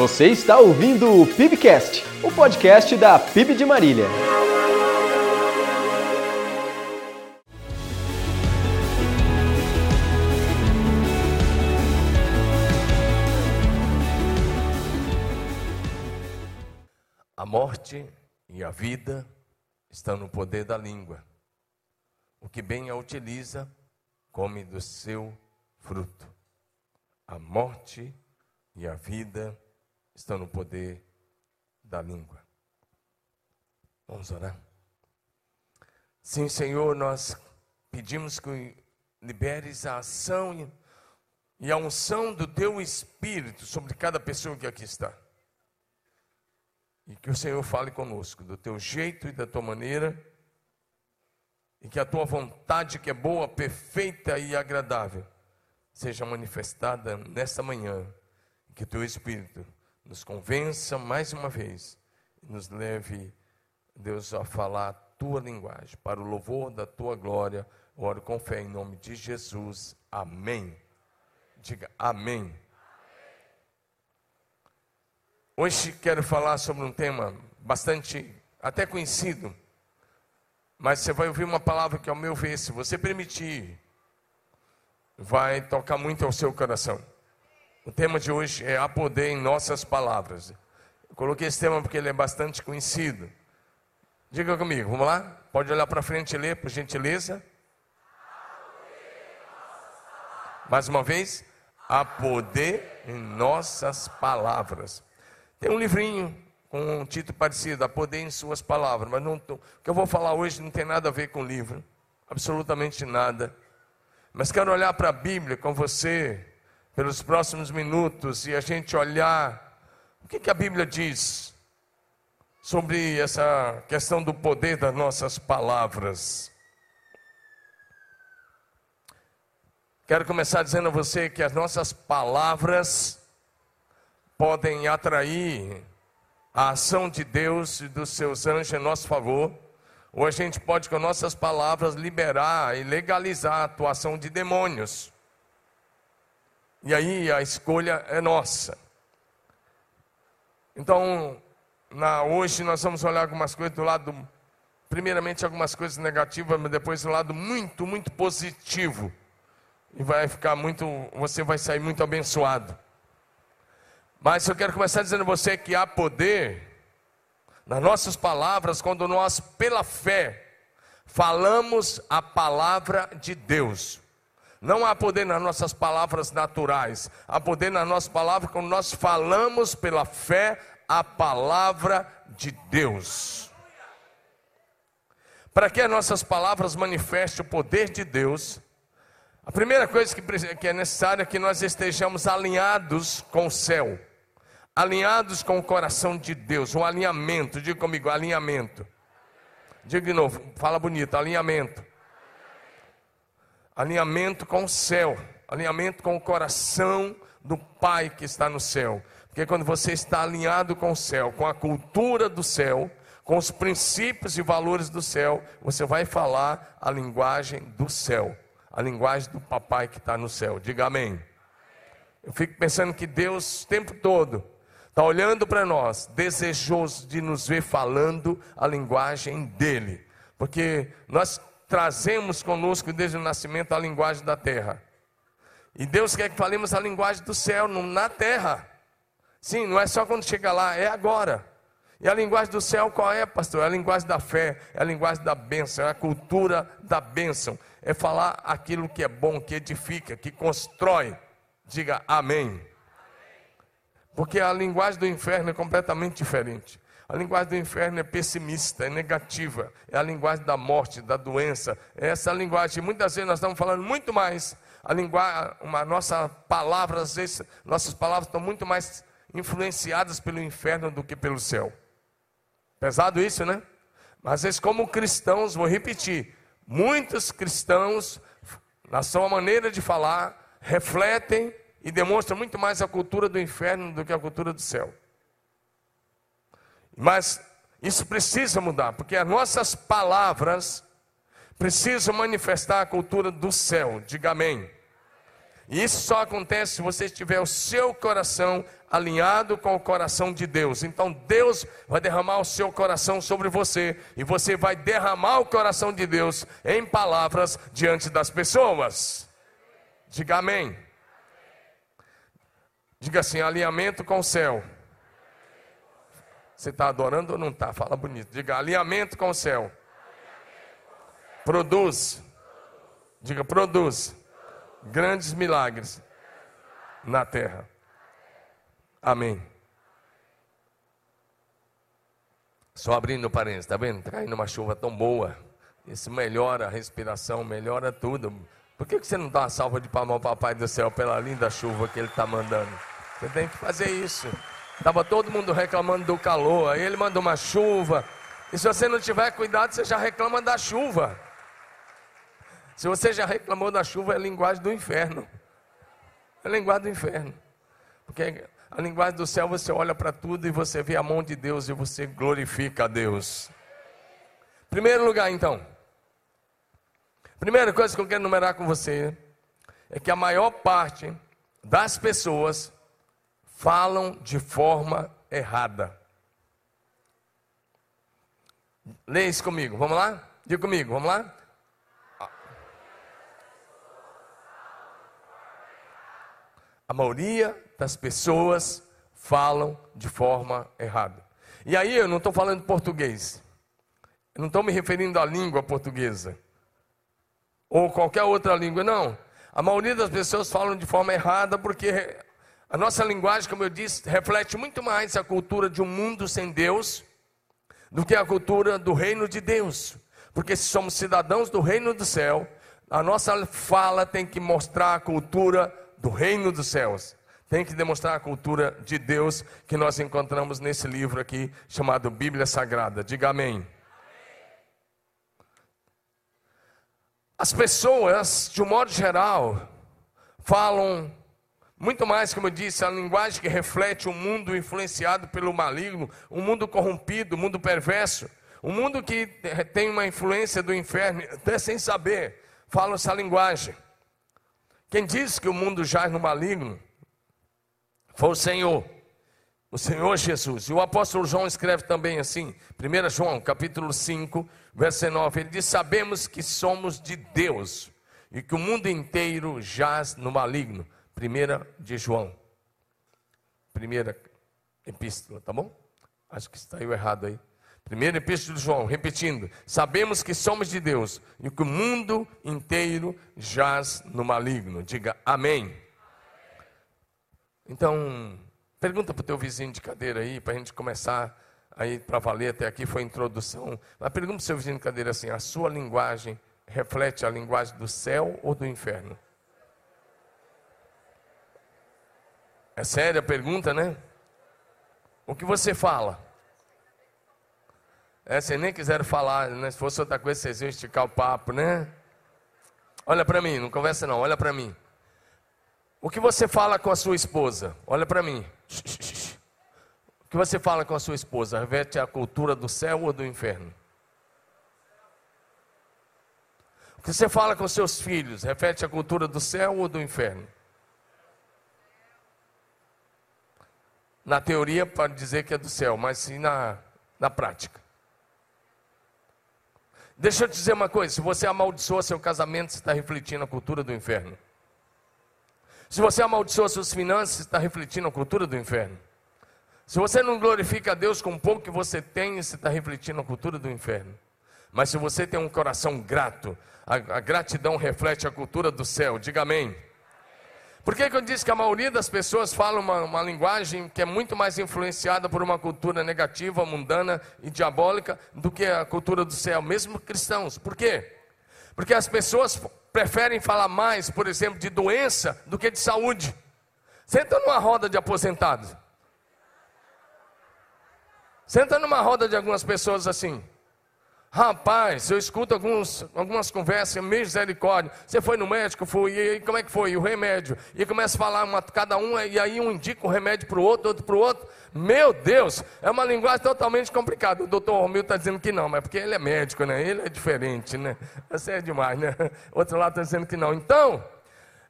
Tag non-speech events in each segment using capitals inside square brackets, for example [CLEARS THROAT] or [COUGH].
Você está ouvindo o PIBcast, o podcast da PIB de Marília. A morte e a vida estão no poder da língua. O que bem a utiliza, come do seu fruto. A morte e a vida estão no poder da língua. Vamos orar. Sim, Senhor, nós pedimos que liberes a ação e a unção do teu espírito sobre cada pessoa que aqui está. E que o Senhor fale conosco do teu jeito e da tua maneira, e que a tua vontade, que é boa, perfeita e agradável, seja manifestada nesta manhã, que o teu espírito nos convença mais uma vez nos leve, Deus, a falar a tua linguagem, para o louvor da tua glória. Oro com fé em nome de Jesus. Amém. Diga amém. Hoje quero falar sobre um tema bastante até conhecido, mas você vai ouvir uma palavra que, ao meu ver, se você permitir, vai tocar muito ao seu coração. O tema de hoje é a poder em nossas palavras. Eu coloquei esse tema porque ele é bastante conhecido. Diga comigo, vamos lá? Pode olhar para frente e ler, por gentileza. Mais uma vez, a poder em nossas palavras. Tem um livrinho com um título parecido, A Poder em Suas Palavras, mas não o que eu vou falar hoje não tem nada a ver com o livro, absolutamente nada. Mas quero olhar para a Bíblia com você pelos próximos minutos e a gente olhar o que, que a Bíblia diz sobre essa questão do poder das nossas palavras. Quero começar dizendo a você que as nossas palavras podem atrair a ação de Deus e dos seus anjos em nosso favor, ou a gente pode, com nossas palavras, liberar e legalizar a atuação de demônios. E aí a escolha é nossa. Então, na, hoje nós vamos olhar algumas coisas do lado, primeiramente algumas coisas negativas, mas depois do lado muito, muito positivo. E vai ficar muito, você vai sair muito abençoado. Mas eu quero começar dizendo a você que há poder nas nossas palavras quando nós, pela fé, falamos a palavra de Deus. Não há poder nas nossas palavras naturais, há poder nas nossas palavras quando nós falamos pela fé a palavra de Deus. Para que as nossas palavras manifestem o poder de Deus, a primeira coisa que é necessária é que nós estejamos alinhados com o céu alinhados com o coração de Deus, um alinhamento, diga comigo, alinhamento. Diga de novo, fala bonito, alinhamento. Alinhamento com o céu, alinhamento com o coração do Pai que está no céu. Porque quando você está alinhado com o céu, com a cultura do céu, com os princípios e valores do céu, você vai falar a linguagem do céu, a linguagem do papai que está no céu. Diga amém. Eu fico pensando que Deus, o tempo todo, está olhando para nós, desejoso de nos ver falando a linguagem dele, porque nós trazemos conosco desde o nascimento a linguagem da terra, e Deus quer que falemos a linguagem do céu na terra. Sim, não é só quando chega lá, é agora. E a linguagem do céu qual é, pastor? É a linguagem da fé, é a linguagem da bênção, é a cultura da bênção. É falar aquilo que é bom, que edifica, que constrói. Diga amém. Porque a linguagem do inferno é completamente diferente. A linguagem do inferno é pessimista, é negativa, é a linguagem da morte, da doença. É essa linguagem. Muitas vezes nós estamos falando muito mais. A linguagem, uma nossa palavra, às vezes, nossas palavras estão muito mais influenciadas pelo inferno do que pelo céu. Pesado isso, né? Mas às vezes, como cristãos, vou repetir, muitos cristãos, na sua maneira de falar, refletem e demonstra muito mais a cultura do inferno do que a cultura do céu. Mas isso precisa mudar, porque as nossas palavras precisam manifestar a cultura do céu. Diga amém. E isso só acontece se você tiver o seu coração alinhado com o coração de Deus. Então Deus vai derramar o seu coração sobre você e você vai derramar o coração de Deus em palavras diante das pessoas. Diga amém. Diga assim: alinhamento com o céu. Você está adorando ou não está? Fala bonito. Diga alinhamento com o céu. Produz. Diga produz. Grandes milagres na terra. Amém. Só abrindo parênteses, está vendo? Está caindo uma chuva tão boa. Isso melhora a respiração, melhora tudo. Por que você não dá uma salva de palmas ao Papai do Céu pela linda chuva que Ele está mandando? Você tem que fazer isso. Estava todo mundo reclamando do calor, aí Ele manda uma chuva. E se você não tiver cuidado, você já reclama da chuva. Se você já reclamou da chuva, é linguagem do inferno. É linguagem do inferno. Porque a linguagem do céu, você olha para tudo e você vê a mão de Deus e você glorifica a Deus. Primeiro lugar, então. Primeira coisa que eu quero numerar com você é que a maior parte das pessoas falam de forma errada. Leia isso comigo, vamos lá? Diga comigo, vamos lá? A maioria das pessoas falam de forma errada. E aí eu não estou falando português. Eu não estou me referindo à língua portuguesa. Ou qualquer outra língua, não. A maioria das pessoas falam de forma errada porque a nossa linguagem, como eu disse, reflete muito mais a cultura de um mundo sem Deus do que a cultura do reino de Deus. Porque se somos cidadãos do reino do céu, a nossa fala tem que mostrar a cultura do reino dos céus tem que demonstrar a cultura de Deus que nós encontramos nesse livro aqui chamado Bíblia Sagrada. Diga amém. As pessoas, de um modo geral, falam muito mais, como eu disse, a linguagem que reflete um mundo influenciado pelo maligno, um mundo corrompido, um mundo perverso, um mundo que tem uma influência do inferno, até sem saber, falam essa linguagem. Quem diz que o mundo jaz no maligno, foi o Senhor, o Senhor Jesus. E o apóstolo João escreve também assim, 1 João, capítulo 5, verso 9, ele diz: Sabemos que somos de Deus e que o mundo inteiro jaz no maligno. Primeira de João, primeira epístola, tá bom? Acho que saiu errado aí. Primeira epístola de João, repetindo: Sabemos que somos de Deus e que o mundo inteiro jaz no maligno. Diga amém. Então, pergunta para o teu vizinho de cadeira aí, para a gente começar aí para valer até aqui, foi a introdução. Mas pergunta para o seu vizinho de cadeira assim: a sua linguagem reflete a linguagem do céu ou do inferno? É séria a pergunta, né? O que você fala? É, se nem quiser falar, né? se fosse outra coisa, vocês iam esticar o papo, né? Olha para mim, não conversa não, olha para mim. O que você fala com a sua esposa? Olha para mim. O que você fala com a sua esposa? Revete a cultura do céu ou do inferno? O que você fala com seus filhos? Reflete a cultura do céu ou do inferno? Na teoria pode dizer que é do céu, mas sim na, na prática. Deixa eu te dizer uma coisa: se você amaldiçoa seu casamento, você está refletindo a cultura do inferno. Se você amaldiçoa suas finanças, está refletindo a cultura do inferno. Se você não glorifica a Deus com o pouco que você tem, você está refletindo a cultura do inferno. Mas se você tem um coração grato, a, a gratidão reflete a cultura do céu. Diga amém. Por que, que eu disse que a maioria das pessoas fala uma, uma linguagem que é muito mais influenciada por uma cultura negativa, mundana e diabólica do que a cultura do céu, mesmo cristãos? Por quê? Porque as pessoas preferem falar mais, por exemplo, de doença do que de saúde. Senta numa roda de aposentados. Senta numa roda de algumas pessoas assim. Rapaz, eu escuto alguns, algumas conversas, misericórdia. Você foi no médico, fui, e aí, como é que foi? E o remédio? E começa a falar uma, cada um, e aí um indica um remédio para o outro, outro para o outro. Meu Deus, é uma linguagem totalmente complicada. O doutor Romil está dizendo que não, mas porque ele é médico, né? Ele é diferente, né? Isso é demais, né? [LAUGHS] Outro lado está dizendo que não. Então,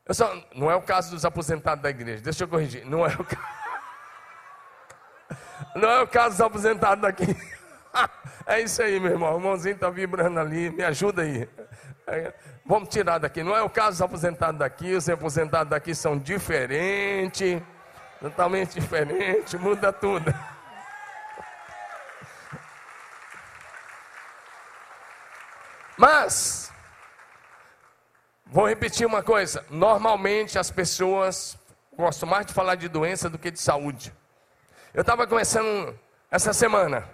Só, não é o caso dos aposentados da igreja, deixa eu corrigir. Não é o, [LAUGHS] não é o caso dos aposentados daqui. [LAUGHS] [LAUGHS] É isso aí, meu irmão. O irmãozinho está vibrando ali, me ajuda aí. É, vamos tirar daqui. Não é o caso dos aposentados daqui, os aposentados daqui são diferentes, totalmente diferentes, muda tudo. Mas, vou repetir uma coisa: normalmente as pessoas gostam mais de falar de doença do que de saúde. Eu estava conversando essa semana,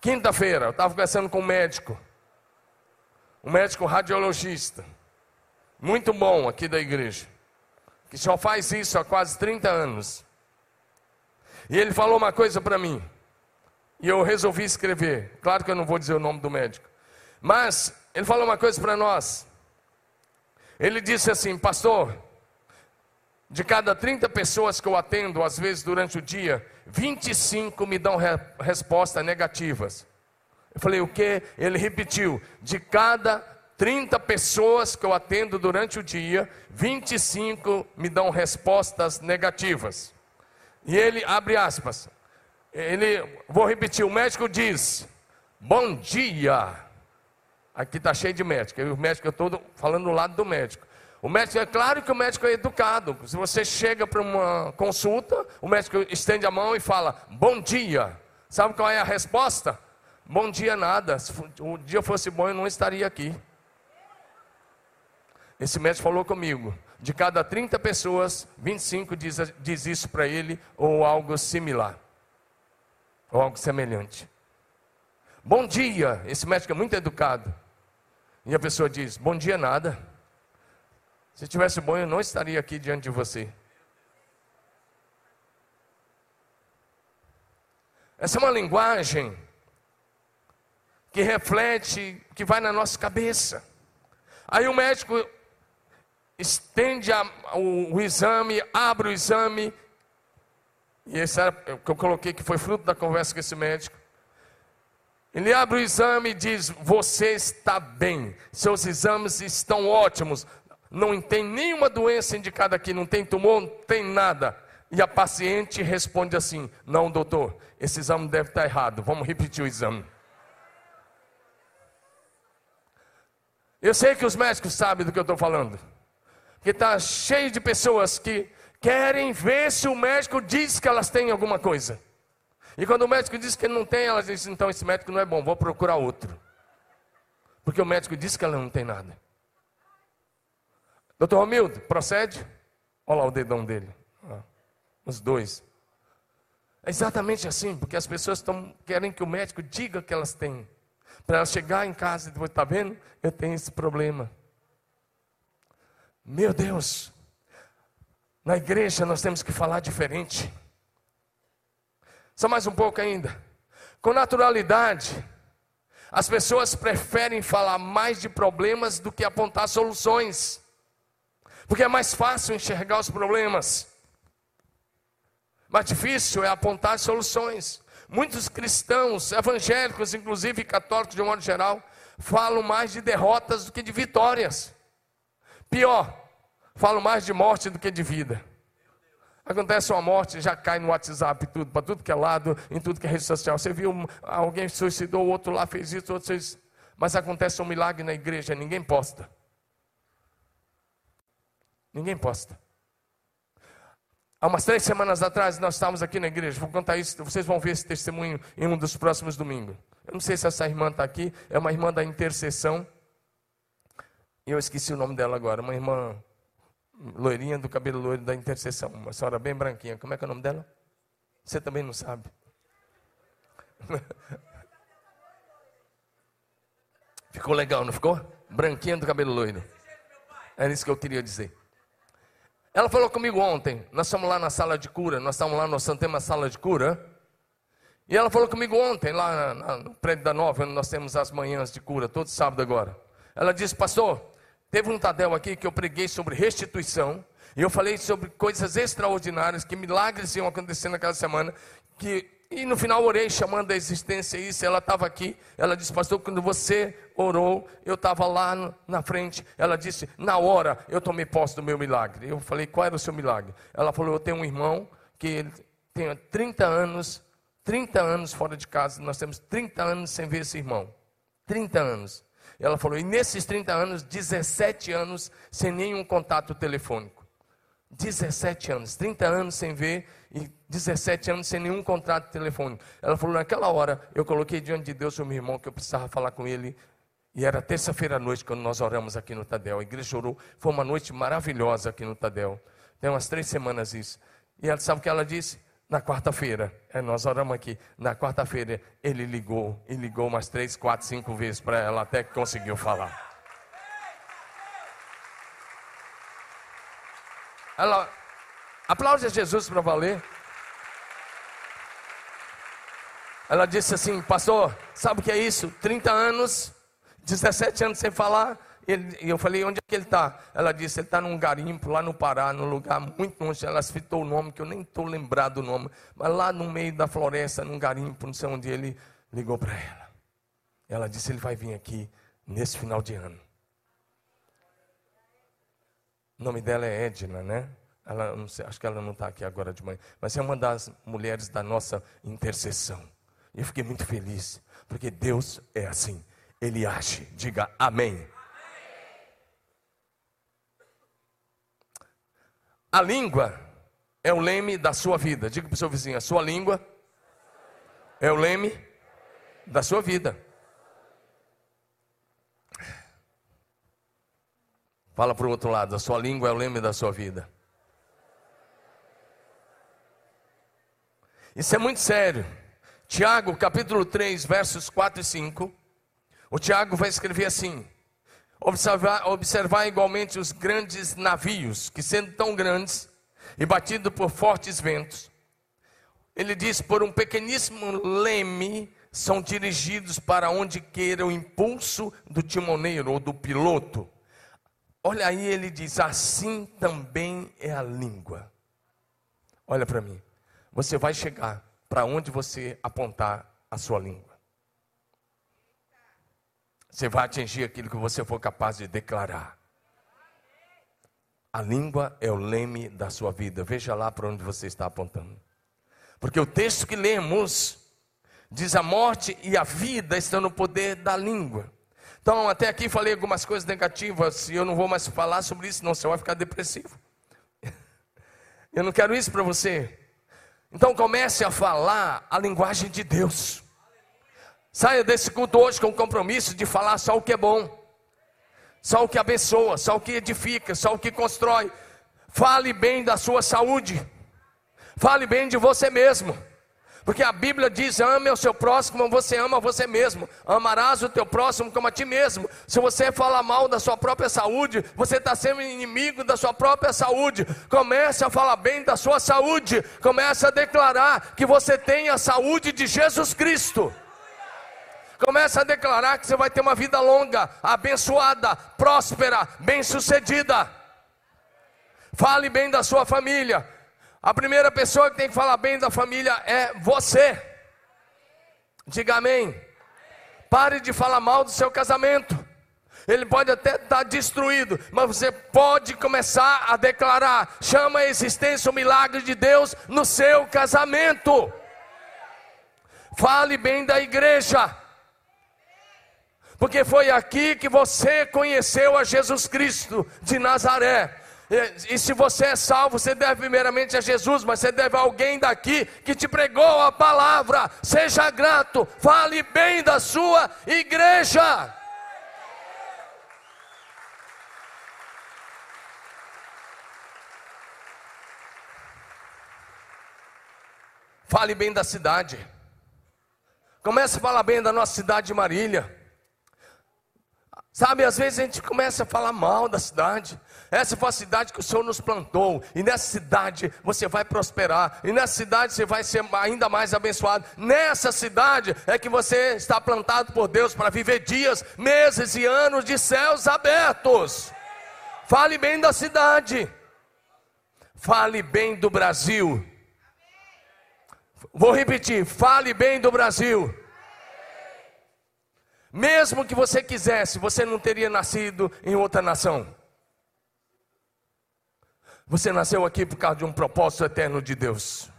quinta-feira, eu estava conversando com um médico, um médico radiologista, muito bom aqui da igreja, que só faz isso há quase 30 anos. E ele falou uma coisa para mim, e eu resolvi escrever. Claro que eu não vou dizer o nome do médico. Mas ele falou uma coisa para nós. Ele disse assim, pastor, de cada 30 pessoas que eu atendo, às vezes durante o dia, 25 me dão re respostas negativas. Eu falei, o que? Ele repetiu: de cada 30 pessoas que eu atendo durante o dia, 25 me dão respostas negativas. E ele abre aspas. Ele, vou repetir, o médico diz: Bom dia. Aqui está cheio de médico. o médico, eu estou falando do lado do médico. O médico, é claro que o médico é educado. Se você chega para uma consulta, o médico estende a mão e fala: Bom dia. Sabe qual é a resposta? Bom dia, nada. Se o dia fosse bom, eu não estaria aqui. Esse médico falou comigo. De cada 30 pessoas, 25 diz, diz isso para ele, ou algo similar, ou algo semelhante. Bom dia. Esse médico é muito educado. E a pessoa diz: Bom dia, nada. Se tivesse bom, eu não estaria aqui diante de você. Essa é uma linguagem que reflete, que vai na nossa cabeça. Aí o médico estende a, o, o, exame, abre o exame, e esse era o que eu coloquei que foi fruto da conversa com esse médico. Ele abre o exame e diz: Você está bem, seus exames estão ótimos, não tem nenhuma doença indicada aqui, não tem tumor, não tem nada. E a paciente responde assim: Não, doutor, esse exame deve estar errado, vamos repetir o exame. Eu sei que os médicos sabem do que eu estou falando, porque está cheio de pessoas que querem ver se o médico diz que elas têm alguma coisa. E quando o médico diz que não tem, ela diz: então esse médico não é bom, vou procurar outro. Porque o médico disse que ela não tem nada. Doutor Romildo, procede? Olha lá o dedão dele. os dois. É exatamente assim, porque as pessoas estão querem que o médico diga que elas têm. Para elas chegar em casa e depois, está vendo? Eu tenho esse problema. Meu Deus, na igreja nós temos que falar diferente. Só mais um pouco ainda. Com naturalidade, as pessoas preferem falar mais de problemas do que apontar soluções. Porque é mais fácil enxergar os problemas. Mais difícil é apontar soluções. Muitos cristãos, evangélicos, inclusive católicos de um modo geral, falam mais de derrotas do que de vitórias. Pior, falam mais de morte do que de vida. Acontece uma morte, já cai no WhatsApp, tudo, para tudo que é lado, em tudo que é rede social. Você viu alguém suicidou, o outro lá fez isso, o outro fez isso. Mas acontece um milagre na igreja, ninguém posta. Ninguém posta. Há umas três semanas atrás, nós estávamos aqui na igreja. Vou contar isso, vocês vão ver esse testemunho em um dos próximos domingos. Eu não sei se essa irmã está aqui, é uma irmã da intercessão. Eu esqueci o nome dela agora, uma irmã loirinha do cabelo loiro da intercessão, uma senhora bem branquinha. Como é que é o nome dela? Você também não sabe. [LAUGHS] ficou legal, não ficou? Branquinha do cabelo loiro. Era isso que eu queria dizer. Ela falou comigo ontem, nós estamos lá na sala de cura, nós estamos lá no Santema Sala de Cura. E ela falou comigo ontem, lá no prédio da Nova, onde nós temos as manhãs de cura, todo sábado agora. Ela disse, pastor, Teve um Tadel aqui que eu preguei sobre restituição. E eu falei sobre coisas extraordinárias, que milagres iam acontecer naquela semana. Que e no final orei chamando a existência isso. Ela estava aqui. Ela disse, pastor, quando você orou, eu estava lá na frente. Ela disse, na hora eu tomei posse do meu milagre. Eu falei, qual era o seu milagre? Ela falou, eu tenho um irmão que tem 30 anos, 30 anos fora de casa. Nós temos 30 anos sem ver esse irmão. 30 anos. Ela falou, e nesses 30 anos, 17 anos sem nenhum contato telefônico. 17 anos, 30 anos sem ver e 17 anos sem nenhum contrato telefônico. Ela falou: naquela hora eu coloquei diante de Deus o meu irmão que eu precisava falar com ele. E era terça-feira à noite quando nós oramos aqui no Tadel. A igreja orou. Foi uma noite maravilhosa aqui no Tadel. Tem umas três semanas isso. E ela sabe o que ela disse? Na quarta-feira, é, nós oramos aqui. Na quarta-feira ele ligou, e ligou umas três, quatro, cinco vezes para ela até que conseguiu falar. Ela, aplaude a Jesus para valer. Ela disse assim, pastor, sabe o que é isso? 30 anos, 17 anos sem falar. E eu falei, onde é que ele está? Ela disse, ele está num garimpo lá no Pará, num lugar muito longe. Ela citou o nome, que eu nem estou lembrado do nome. Mas lá no meio da floresta, num garimpo, não sei onde ele ligou para ela. Ela disse, ele vai vir aqui nesse final de ano. O nome dela é Edna, né? Ela, sei, acho que ela não está aqui agora de manhã, mas é uma das mulheres da nossa intercessão. E eu fiquei muito feliz, porque Deus é assim, Ele age. Diga amém. amém. A língua é o leme da sua vida. Diga para o seu vizinho: a sua língua é o leme da sua vida. Fala para o outro lado: a sua língua é o leme da sua vida. Isso é muito sério. Tiago, capítulo 3, versos 4 e 5. O Tiago vai escrever assim: observar, observar igualmente os grandes navios, que sendo tão grandes e batidos por fortes ventos, ele diz: por um pequeníssimo leme são dirigidos para onde queira o impulso do timoneiro ou do piloto. Olha aí, ele diz: assim também é a língua. Olha para mim. Você vai chegar para onde você apontar a sua língua. Você vai atingir aquilo que você for capaz de declarar. A língua é o leme da sua vida. Veja lá para onde você está apontando. Porque o texto que lemos diz a morte e a vida estão no poder da língua. Então, até aqui falei algumas coisas negativas e eu não vou mais falar sobre isso, senão você vai ficar depressivo. [LAUGHS] Eu não quero isso para você. Então comece a falar a linguagem de Deus. Saia desse culto hoje com o compromisso de falar só o que é bom, só o que abençoa, só o que edifica, só o que constrói. Fale bem da sua saúde, fale bem de você mesmo. Porque a Bíblia diz: ame o seu próximo como você ama você mesmo. Amarás o teu próximo como a ti mesmo. Se você fala mal da sua própria saúde, você está sendo inimigo da sua própria saúde. Comece a falar bem da sua saúde. Comece a declarar que você tem a saúde de Jesus Cristo. Comece a declarar que você vai ter uma vida longa, abençoada, próspera, bem-sucedida. Fale bem da sua família. A primeira pessoa que tem que falar bem da família é você. Diga amém. Pare de falar mal do seu casamento. Ele pode até estar destruído, mas você pode começar a declarar: chama a existência o milagre de Deus no seu casamento. Fale bem da igreja, porque foi aqui que você conheceu a Jesus Cristo de Nazaré. E se você é salvo, você deve primeiramente a Jesus, mas você deve a alguém daqui que te pregou a palavra. Seja grato, fale bem da sua igreja. Fale bem da cidade. Comece a falar bem da nossa cidade de Marília. Sabe, às vezes a gente começa a falar mal da cidade. Essa foi a cidade que o Senhor nos plantou, e nessa cidade você vai prosperar, e nessa cidade você vai ser ainda mais abençoado. Nessa cidade é que você está plantado por Deus para viver dias, meses e anos de céus abertos. Fale bem da cidade, fale bem do Brasil, Vou repetir: fale bem do Brasil. Mesmo que você quisesse, você não teria nascido em outra nação. Você nasceu aqui por causa de um propósito eterno de Deus.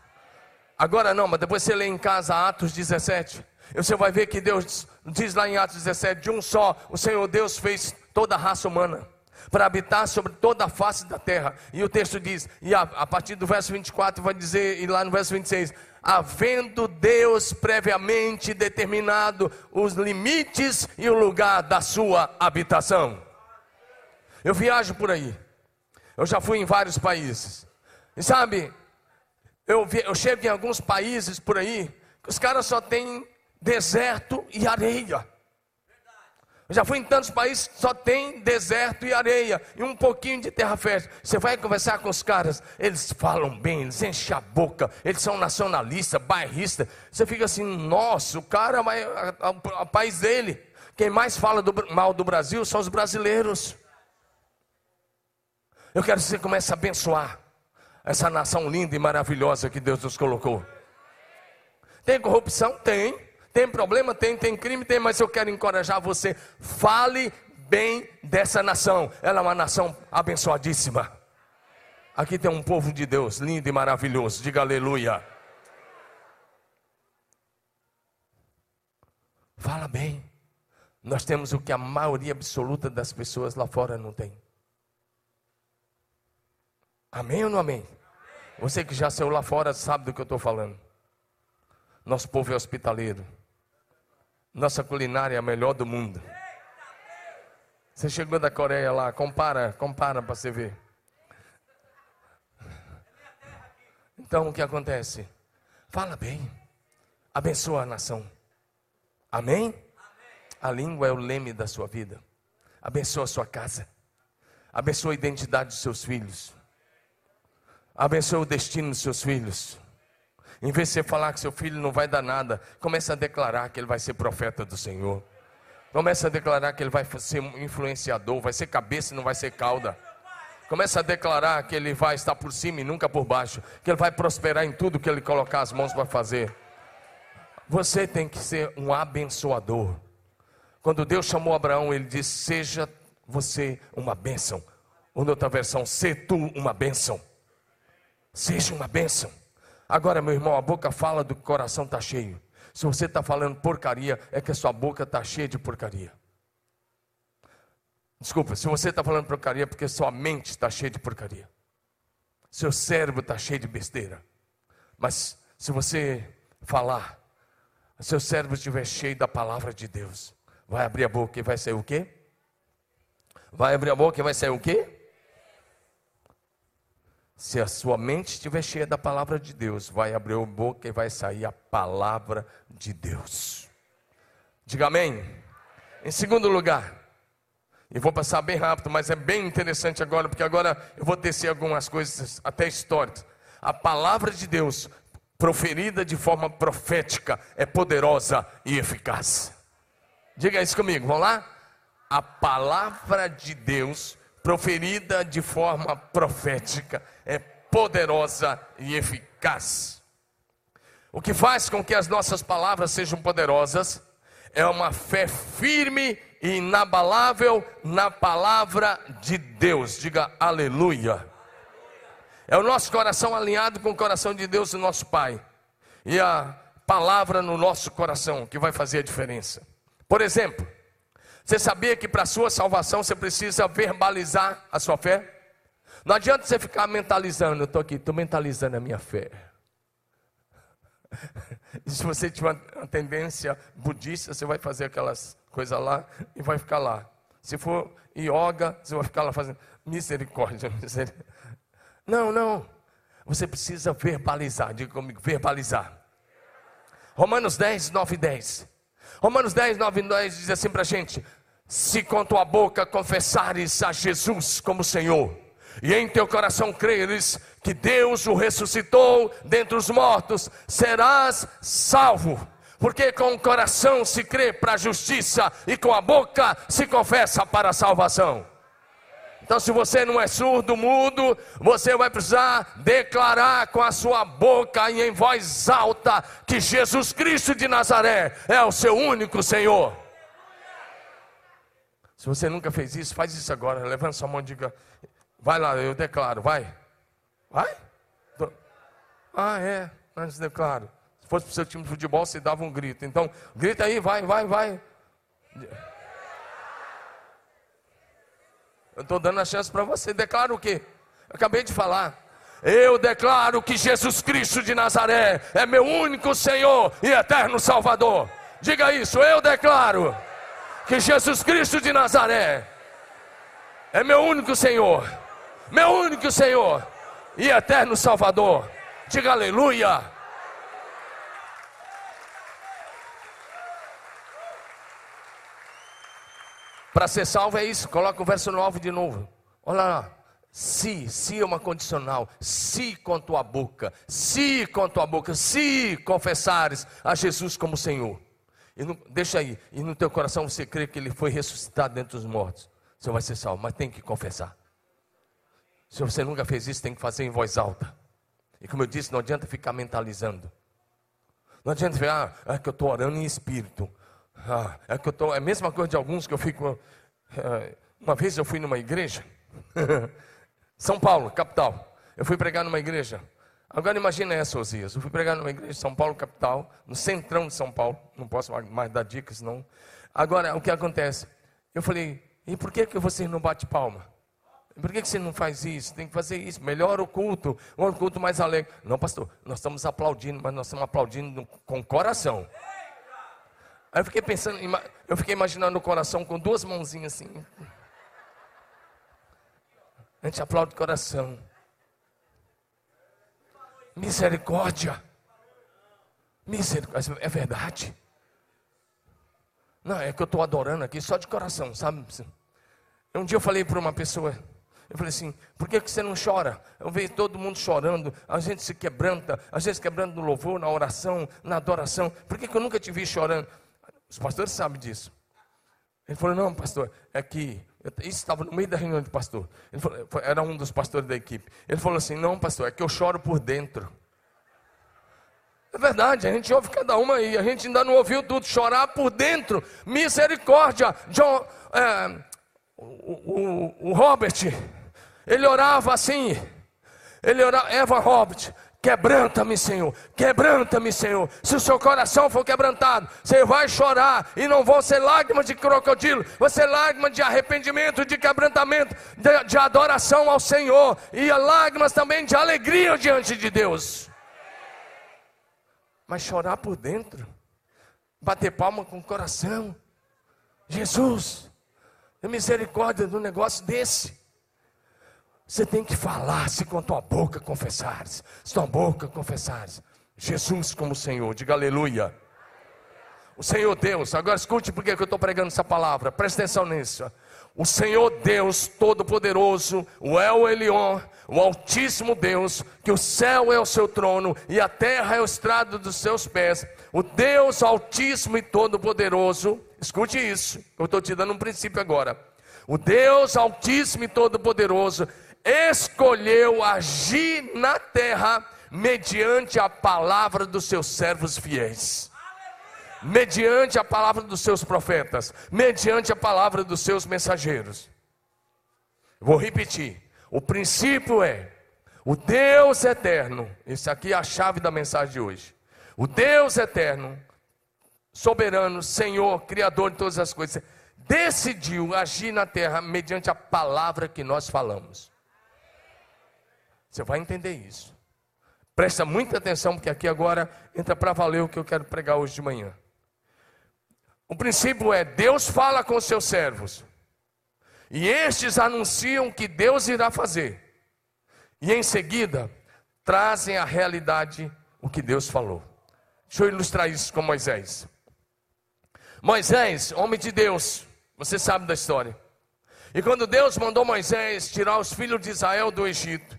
Agora não, mas depois você lê em casa Atos 17. Você vai ver que Deus diz lá em Atos 17: de um só, o Senhor Deus fez toda a raça humana para habitar sobre toda a face da terra. E o texto diz, e a, a, partir do verso 24 vai dizer, e lá no verso 26, havendo Deus previamente determinado os limites e o lugar da sua habitação. Eu viajo por aí. Eu já fui em vários países. E sabe, eu, eu chego em alguns países por aí que os caras só têm deserto e areia. Já fui em tantos países só tem deserto e areia e um pouquinho de terra fértil. Você vai conversar com os caras, eles falam bem, eles enchem a boca, eles são nacionalistas, bairristas. Você fica assim, nossa, o cara vai ao país dele. Quem mais fala do, mal do Brasil são os brasileiros. Eu quero que você comece a abençoar essa nação linda e maravilhosa que Deus nos colocou. Tem corrupção? Tem. Tem problema? Tem. Tem crime? Tem. Mas eu quero encorajar você. Fale bem dessa nação. Ela é uma nação abençoadíssima. Aqui tem um povo de Deus lindo e maravilhoso. Diga aleluia. Fala bem. Nós temos o que a maioria absoluta das pessoas lá fora não tem. Amém ou não amém? Você que já saiu lá fora sabe do que eu estou falando. Nosso povo é hospitaleiro. Nossa culinária é a melhor do mundo. Você chegou da Coreia lá, compara, compara para você ver. Então o que acontece? Fala bem, abençoa a nação. Amém? A língua é o leme da sua vida. Abençoa a sua casa. Abençoa a identidade dos seus filhos. Abençoa o destino dos seus filhos. Em vez de você falar que seu filho não vai dar nada, comece a declarar que ele vai ser profeta do Senhor. Comece a declarar que ele vai ser influenciador, vai ser cabeça e não vai ser cauda. Comece a declarar que ele vai estar por cima e nunca por baixo, que ele vai prosperar em tudo que ele colocar as mãos para fazer. Você tem que ser um abençoador. Quando Deus chamou Abraão, ele disse: Seja você uma bênção. Ou outra versão, se tu uma bênção. Seja uma bênção. Agora, meu irmão, a boca fala do que o coração está cheio. Se você está falando porcaria, é que a sua boca está cheia de porcaria. Desculpa, se você está falando porcaria, é porque sua mente está cheia de porcaria. Seu cérebro está cheio de besteira. Mas se você falar, seu cérebro estiver cheio da palavra de Deus, vai abrir a boca e vai sair o quê? Vai abrir a boca e vai sair o quê? Se a sua mente estiver cheia da palavra de Deus, vai abrir a boca e vai sair a palavra de Deus. Diga amém. Em segundo lugar, e vou passar bem rápido, mas é bem interessante agora, porque agora eu vou tecer algumas coisas até históricas. A palavra de Deus, proferida de forma profética, é poderosa e eficaz. Diga isso comigo, vamos lá? A palavra de Deus, proferida de forma profética, é poderosa e eficaz. O que faz com que as nossas palavras sejam poderosas é uma fé firme e inabalável na palavra de Deus. Diga aleluia. É o nosso coração alinhado com o coração de Deus, o nosso Pai. E a palavra no nosso coração que vai fazer a diferença. Por exemplo, você sabia que para a sua salvação você precisa verbalizar a sua fé? Não adianta você ficar mentalizando, eu estou aqui, estou mentalizando a minha fé. [LAUGHS] E se você tiver uma tendência budista, você vai fazer aquelas coisas lá e vai ficar lá. Se for yoga, você vai ficar lá fazendo misericórdia, [LAUGHS] misericórdia. Não, não. Você precisa verbalizar, diga comigo, verbalizar. Romanos 10, 9 e 10. Romanos 10, 9 e 10 diz assim para a gente: se com tua boca confessares a Jesus como Senhor, e em teu coração creres que Deus o ressuscitou dentre os mortos, serás salvo. Porque com o coração se crê para a justiça e com a boca se confessa para a salvação. Então, se você não é surdo, mudo, você vai precisar declarar com a sua boca e em voz alta que Jesus Cristo de Nazaré é o seu único Senhor. Se você nunca fez isso, faz isso agora. Levanta sua mão e diga: Vai lá, eu declaro, vai. Vai? Ah, é, antes declaro. Se fosse para o seu time de futebol, você dava um grito. Então, grita aí, vai, vai, vai. Eu estou dando a chance para você. Declara o quê? Eu acabei de falar. Eu declaro que Jesus Cristo de Nazaré é meu único Senhor e eterno Salvador. Diga isso, eu declaro que Jesus Cristo de Nazaré é meu único Senhor, meu único Senhor e eterno Salvador. Diga aleluia. Para ser salvo é isso. Coloca o verso 9 de novo. Olha lá. Se, se é uma condicional, se com tua boca, se com tua boca, se confessares a Jesus como Senhor. E não, deixa aí, e no teu coração você crê que ele foi ressuscitado dentre os mortos. Você vai ser salvo, mas tem que confessar. Se você nunca fez isso, tem que fazer em voz alta. E como eu disse, não adianta ficar mentalizando. Não adianta ficar, ah, é que eu estou orando em espírito. Ah, é que eu tô, é a mesma coisa de alguns que eu fico. Uh, uma vez eu fui numa igreja, [LAUGHS] São Paulo, capital. Eu fui pregar numa igreja. Agora imagina essa, Osias. Eu fui pregar numa igreja de São Paulo, capital, no centrão de São Paulo. Não posso mais dar dicas, não. Agora, o que acontece? Eu falei, e por que, que você não bate palma? Por que, que você não faz isso? Tem que fazer isso. Melhora o culto. Um culto mais alegre. Não, pastor, nós estamos aplaudindo, mas nós estamos aplaudindo com coração. Aí eu fiquei pensando, eu fiquei imaginando o coração com duas mãozinhas assim. A gente aplaude o coração. Misericórdia. Misericórdia. É verdade. Não, é que eu estou adorando aqui só de coração, sabe? Um dia eu falei para uma pessoa, eu falei assim, por que, que você não chora? Eu vejo todo mundo chorando, a gente se quebranta, às vezes quebrando no louvor, na oração, na adoração. Por que, que eu nunca te vi chorando? Os pastores sabem disso. Ele falou: Não, pastor, é que. Isso estava no meio da reunião de pastor. Ele falou, era um dos pastores da equipe. Ele falou assim: Não, pastor, é que eu choro por dentro. É verdade, a gente ouve cada uma aí, a gente ainda não ouviu tudo. Chorar por dentro, misericórdia. John, é, o, o, o Robert, ele orava assim. Ele orava, Eva Robert, Quebranta-me, Senhor. Quebranta-me, Senhor. Se o seu coração for quebrantado, você vai chorar e não vão ser lágrimas de crocodilo, vão ser lágrimas de arrependimento, de quebrantamento, de, de adoração ao Senhor e lágrimas também de alegria diante de Deus. Mas chorar por dentro, bater palma com o coração. Jesus, misericórdia do negócio desse. Você tem que falar, se com tua boca confessares, se tua boca confessares, Jesus como Senhor, diga aleluia. O Senhor Deus, agora escute porque eu estou pregando essa palavra, presta atenção nisso. O Senhor Deus Todo-Poderoso, o El Elion, o Altíssimo Deus, que o céu é o seu trono e a terra é o estrado dos seus pés, o Deus Altíssimo e Todo-Poderoso, escute isso, eu estou te dando um princípio agora. O Deus Altíssimo e Todo-Poderoso escolheu agir na terra mediante a palavra dos seus servos fiéis. Mediante a palavra dos seus profetas, mediante a palavra dos seus mensageiros. Vou repetir. O princípio é o Deus eterno. Isso aqui é a chave da mensagem de hoje. O Deus eterno, soberano, Senhor, criador de todas as coisas, decidiu agir na terra mediante a palavra que nós falamos. Você vai entender isso. Presta muita atenção, porque aqui agora entra para valer o que eu quero pregar hoje de manhã. O princípio é: Deus fala com seus servos, e estes anunciam que Deus irá fazer, e em seguida trazem à realidade o que Deus falou. Deixa eu ilustrar isso com Moisés. Moisés, homem de Deus, você sabe da história. E quando Deus mandou Moisés tirar os filhos de Israel do Egito,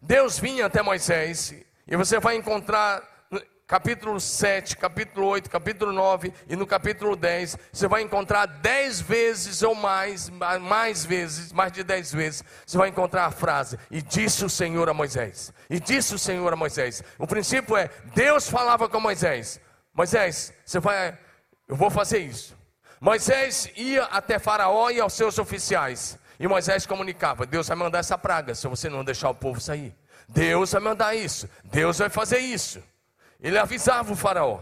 Deus vinha até Moisés, e você vai encontrar capítulo 7, capítulo 8, capítulo 9 e no capítulo 10, você vai encontrar 10 vezes ou mais, mais vezes, mais de 10 vezes, você vai encontrar a frase: E disse o Senhor a Moisés. E disse o Senhor a Moisés. O princípio é: Deus falava com Moisés. Moisés, você vai, eu vou fazer isso. Moisés ia até Faraó e aos seus oficiais. E Moisés comunicava: Deus vai mandar essa praga se você não deixar o povo sair. Deus vai mandar isso. Deus vai fazer isso. Ele avisava o faraó.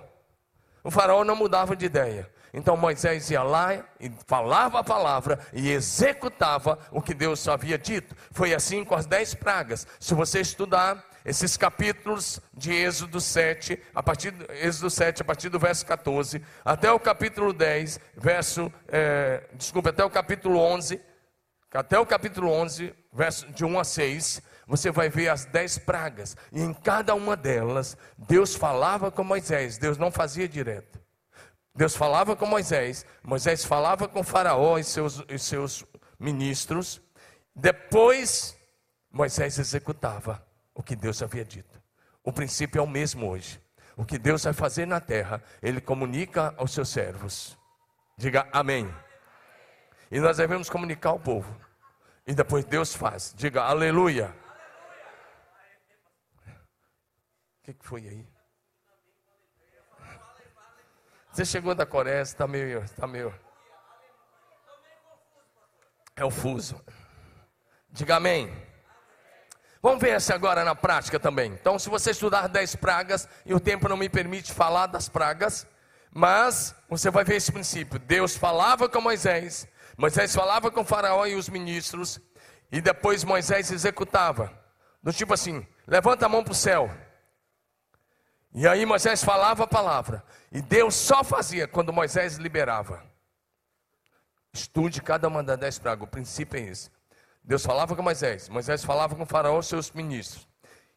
O faraó não mudava de ideia. Então Moisés ia lá e falava a palavra e executava o que Deus havia dito. Foi assim com as dez pragas. Se você estudar esses capítulos de Êxodo 7, a partir do Êxodo 7, a partir do verso 14, até o capítulo 10, verso, é, desculpa, até o capítulo 11, até o capítulo 11, verso de 1 a 6, você vai ver as dez pragas, e em cada uma delas, Deus falava com Moisés, Deus não fazia direto. Deus falava com Moisés, Moisés falava com Faraó e seus, e seus ministros, depois Moisés executava o que Deus havia dito. O princípio é o mesmo hoje. O que Deus vai fazer na terra, Ele comunica aos seus servos. Diga amém. E nós devemos comunicar ao povo. E depois Deus faz. Diga aleluia. que, que foi aí? Você chegou da Coreia, está meio, está meio. É o fuso. Diga amém. Vamos ver essa agora na prática também. Então, se você estudar dez pragas, e o tempo não me permite falar das pragas, mas você vai ver esse princípio. Deus falava com Moisés, Moisés falava com Faraó e os ministros, e depois Moisés executava. Do tipo assim: levanta a mão para o céu. E aí Moisés falava a palavra. E Deus só fazia quando Moisés liberava. Estude cada uma das dez pragas. O princípio é esse. Deus falava com Moisés. Moisés falava com faraó e seus ministros.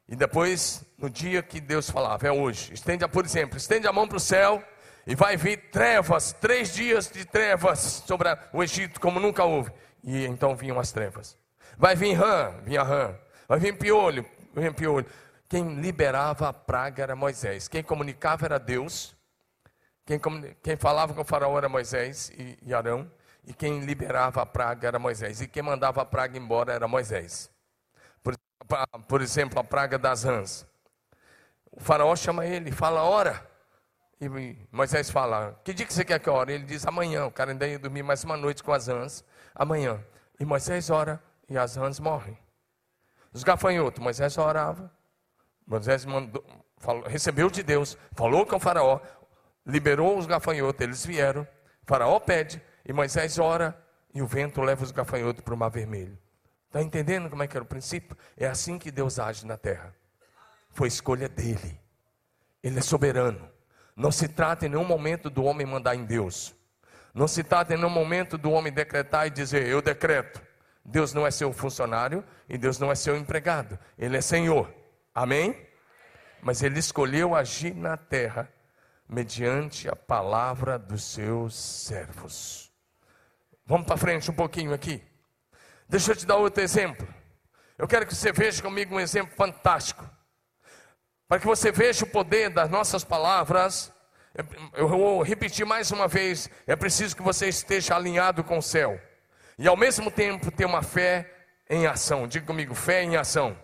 E depois, no dia que Deus falava, é hoje. Estende, por exemplo, estende a mão para o céu e vai vir trevas, três dias de trevas sobre o Egito, como nunca houve. E então vinham as trevas. Vai vir rã, vinha rã. Vai vir piolho, vinha piolho. Quem liberava a praga era Moisés. Quem comunicava era Deus. Quem, quem falava com o faraó era Moisés e, e Arão. E quem liberava a praga era Moisés. E quem mandava a praga embora era Moisés. Por, por exemplo, a praga das rãs. O faraó chama ele e fala, ora. E Moisés fala, que dia que você quer que eu ore? Ele diz, amanhã. O cara ainda ia dormir mais uma noite com as rãs. Amanhã. E Moisés ora e as rãs morrem. Os gafanhotos, Moisés orava Moisés mandou, falou, recebeu de Deus, falou com o faraó, liberou os gafanhotos, eles vieram, faraó pede, e Moisés ora, e o vento leva os gafanhotos para o mar vermelho. Está entendendo como é que era o princípio? É assim que Deus age na terra. Foi escolha dele. Ele é soberano. Não se trata em nenhum momento do homem mandar em Deus. Não se trata em nenhum momento do homem decretar e dizer, eu decreto. Deus não é seu funcionário e Deus não é seu empregado. Ele é Senhor. Amém? Mas ele escolheu agir na terra mediante a palavra dos seus servos. Vamos para frente um pouquinho aqui. Deixa eu te dar outro exemplo. Eu quero que você veja comigo um exemplo fantástico. Para que você veja o poder das nossas palavras, eu vou repetir mais uma vez: é preciso que você esteja alinhado com o céu, e ao mesmo tempo ter uma fé em ação. Diga comigo: fé em ação.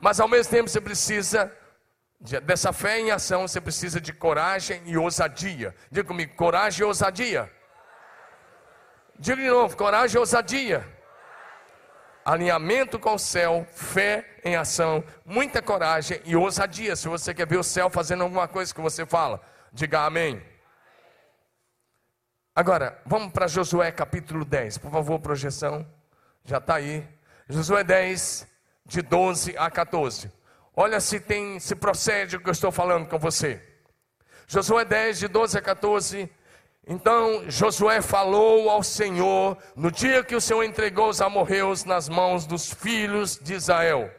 Mas ao mesmo tempo você precisa de, dessa fé em ação, você precisa de coragem e ousadia. Diga comigo, coragem e ousadia. Diga de novo, coragem e ousadia. Alinhamento com o céu, fé em ação, muita coragem e ousadia. Se você quer ver o céu fazendo alguma coisa que você fala, diga amém. Agora, vamos para Josué capítulo 10, por favor, projeção. Já está aí. Josué 10, de 12 a 14. Olha se tem, se procede o que eu estou falando com você. Josué 10, de 12 a 14. Então Josué falou ao Senhor no dia que o Senhor entregou os amorreus nas mãos dos filhos de Israel.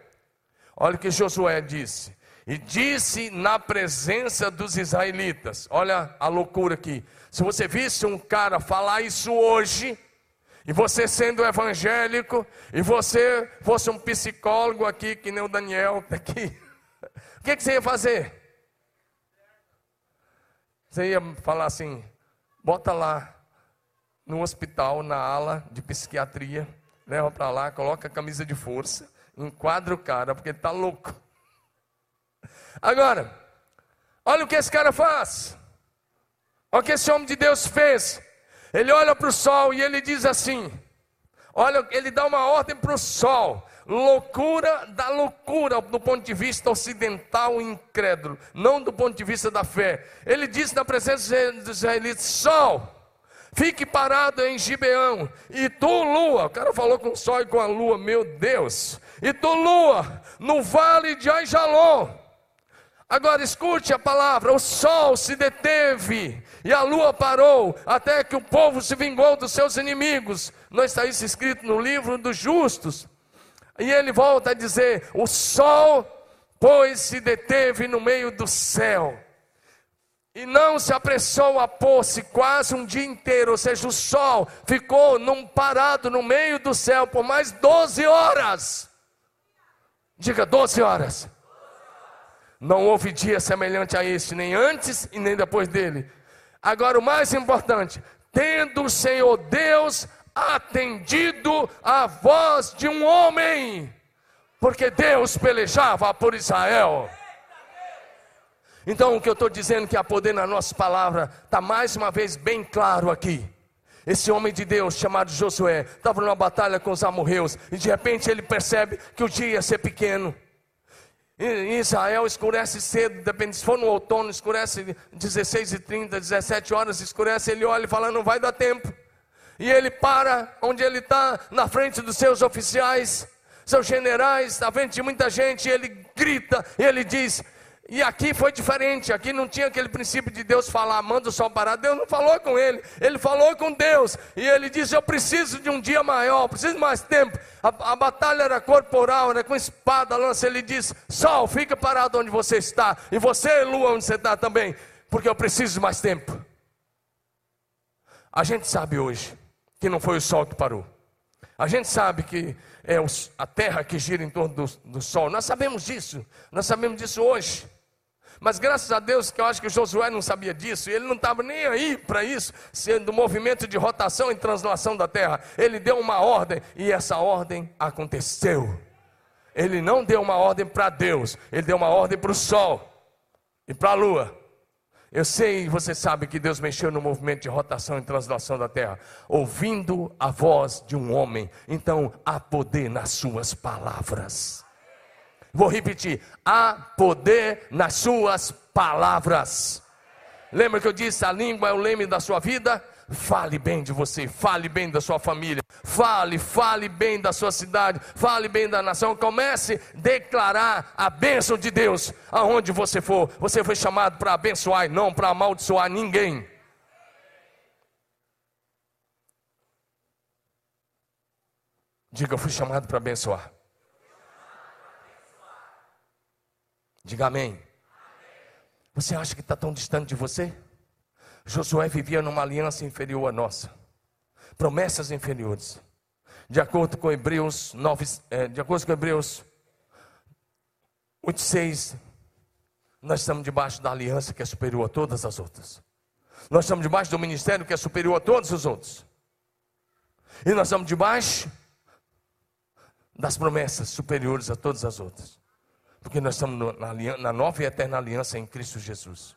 Olha o que Josué disse. E disse na presença dos israelitas: Olha a loucura aqui. Se você visse um cara falar isso hoje, e você sendo evangélico, e você fosse um psicólogo aqui, que nem o Daniel está aqui, [LAUGHS] o que, que, você ia fazer? Você ia falar assim: bota lá no hospital, na ala de psiquiatria, leva para lá, coloca a camisa de força, enquadra o cara, porque está louco. Agora, olha o que esse cara faz. Olha o que esse homem de Deus fez. Ele olha para o sol e ele diz assim: Olha, ele dá uma ordem para o sol. Loucura da loucura do ponto de vista ocidental incrédulo, não do ponto de vista da fé. Ele diz na presença dos israelitas: Sol, fique parado em Gibeão, e tu, lua, o cara falou com o sol e com a lua, meu Deus, e tu, lua, no vale de Aijalon. Agora escute a palavra: o sol se deteve e a lua parou, até que o povo se vingou dos seus inimigos. Não está isso escrito no livro dos justos. E ele volta a dizer: o sol, pois, se deteve no meio do céu. E não se apressou a pôr-se quase um dia inteiro, ou seja, o sol ficou num parado no meio do céu por mais 12 horas. Diga 12 horas. Não houve dia semelhante a este, nem antes e nem depois dele. Agora, o mais importante: tendo o Senhor Deus atendido à voz de um homem, porque Deus pelejava por Israel. Então, o que eu estou dizendo que há poder na nossa palavra, está mais uma vez bem claro aqui. Esse homem de Deus, chamado Josué, estava numa batalha com os amorreus, e de repente ele percebe que o dia ia ser pequeno. Em Israel escurece cedo, depende, se for no outono, escurece 16 e 30, 17 horas, escurece, ele olha e fala, não vai dar tempo. E ele para onde ele está, na frente dos seus oficiais, seus generais, na frente de muita gente, ele grita, ele diz: e aqui foi diferente, aqui não tinha aquele princípio de Deus falar, manda o sol parar. Deus não falou com ele, ele falou com Deus. E ele disse: Eu preciso de um dia maior, preciso de mais tempo. A, a batalha era corporal, era com espada, lança. Ele disse: Sol, fica parado onde você está. E você, lua, onde você está também, porque eu preciso de mais tempo. A gente sabe hoje que não foi o sol que parou. A gente sabe que é a terra que gira em torno do, do sol. Nós sabemos disso, nós sabemos disso hoje. Mas graças a Deus que eu acho que Josué não sabia disso, ele não estava nem aí para isso, sendo do movimento de rotação e translação da terra. Ele deu uma ordem e essa ordem aconteceu. Ele não deu uma ordem para Deus, ele deu uma ordem para o sol e para a lua. Eu sei, você sabe que Deus mexeu no movimento de rotação e translação da terra, ouvindo a voz de um homem. Então há poder nas suas palavras. Vou repetir: há poder nas suas palavras. Lembra que eu disse: a língua é o leme da sua vida? Fale bem de você, fale bem da sua família, fale, fale bem da sua cidade, fale bem da nação. Comece a declarar a bênção de Deus aonde você for. Você foi chamado para abençoar e não para amaldiçoar ninguém. Diga, eu fui chamado para abençoar. Diga amém. Você acha que está tão distante de você? Josué vivia numa aliança inferior à nossa, promessas inferiores. De acordo com Hebreus 9, é, de acordo com Hebreus 8,6, nós estamos debaixo da aliança que é superior a todas as outras. Nós estamos debaixo do ministério que é superior a todos os outros. E nós estamos debaixo das promessas superiores a todas as outras. Porque nós estamos na, na nova e eterna aliança em Cristo Jesus.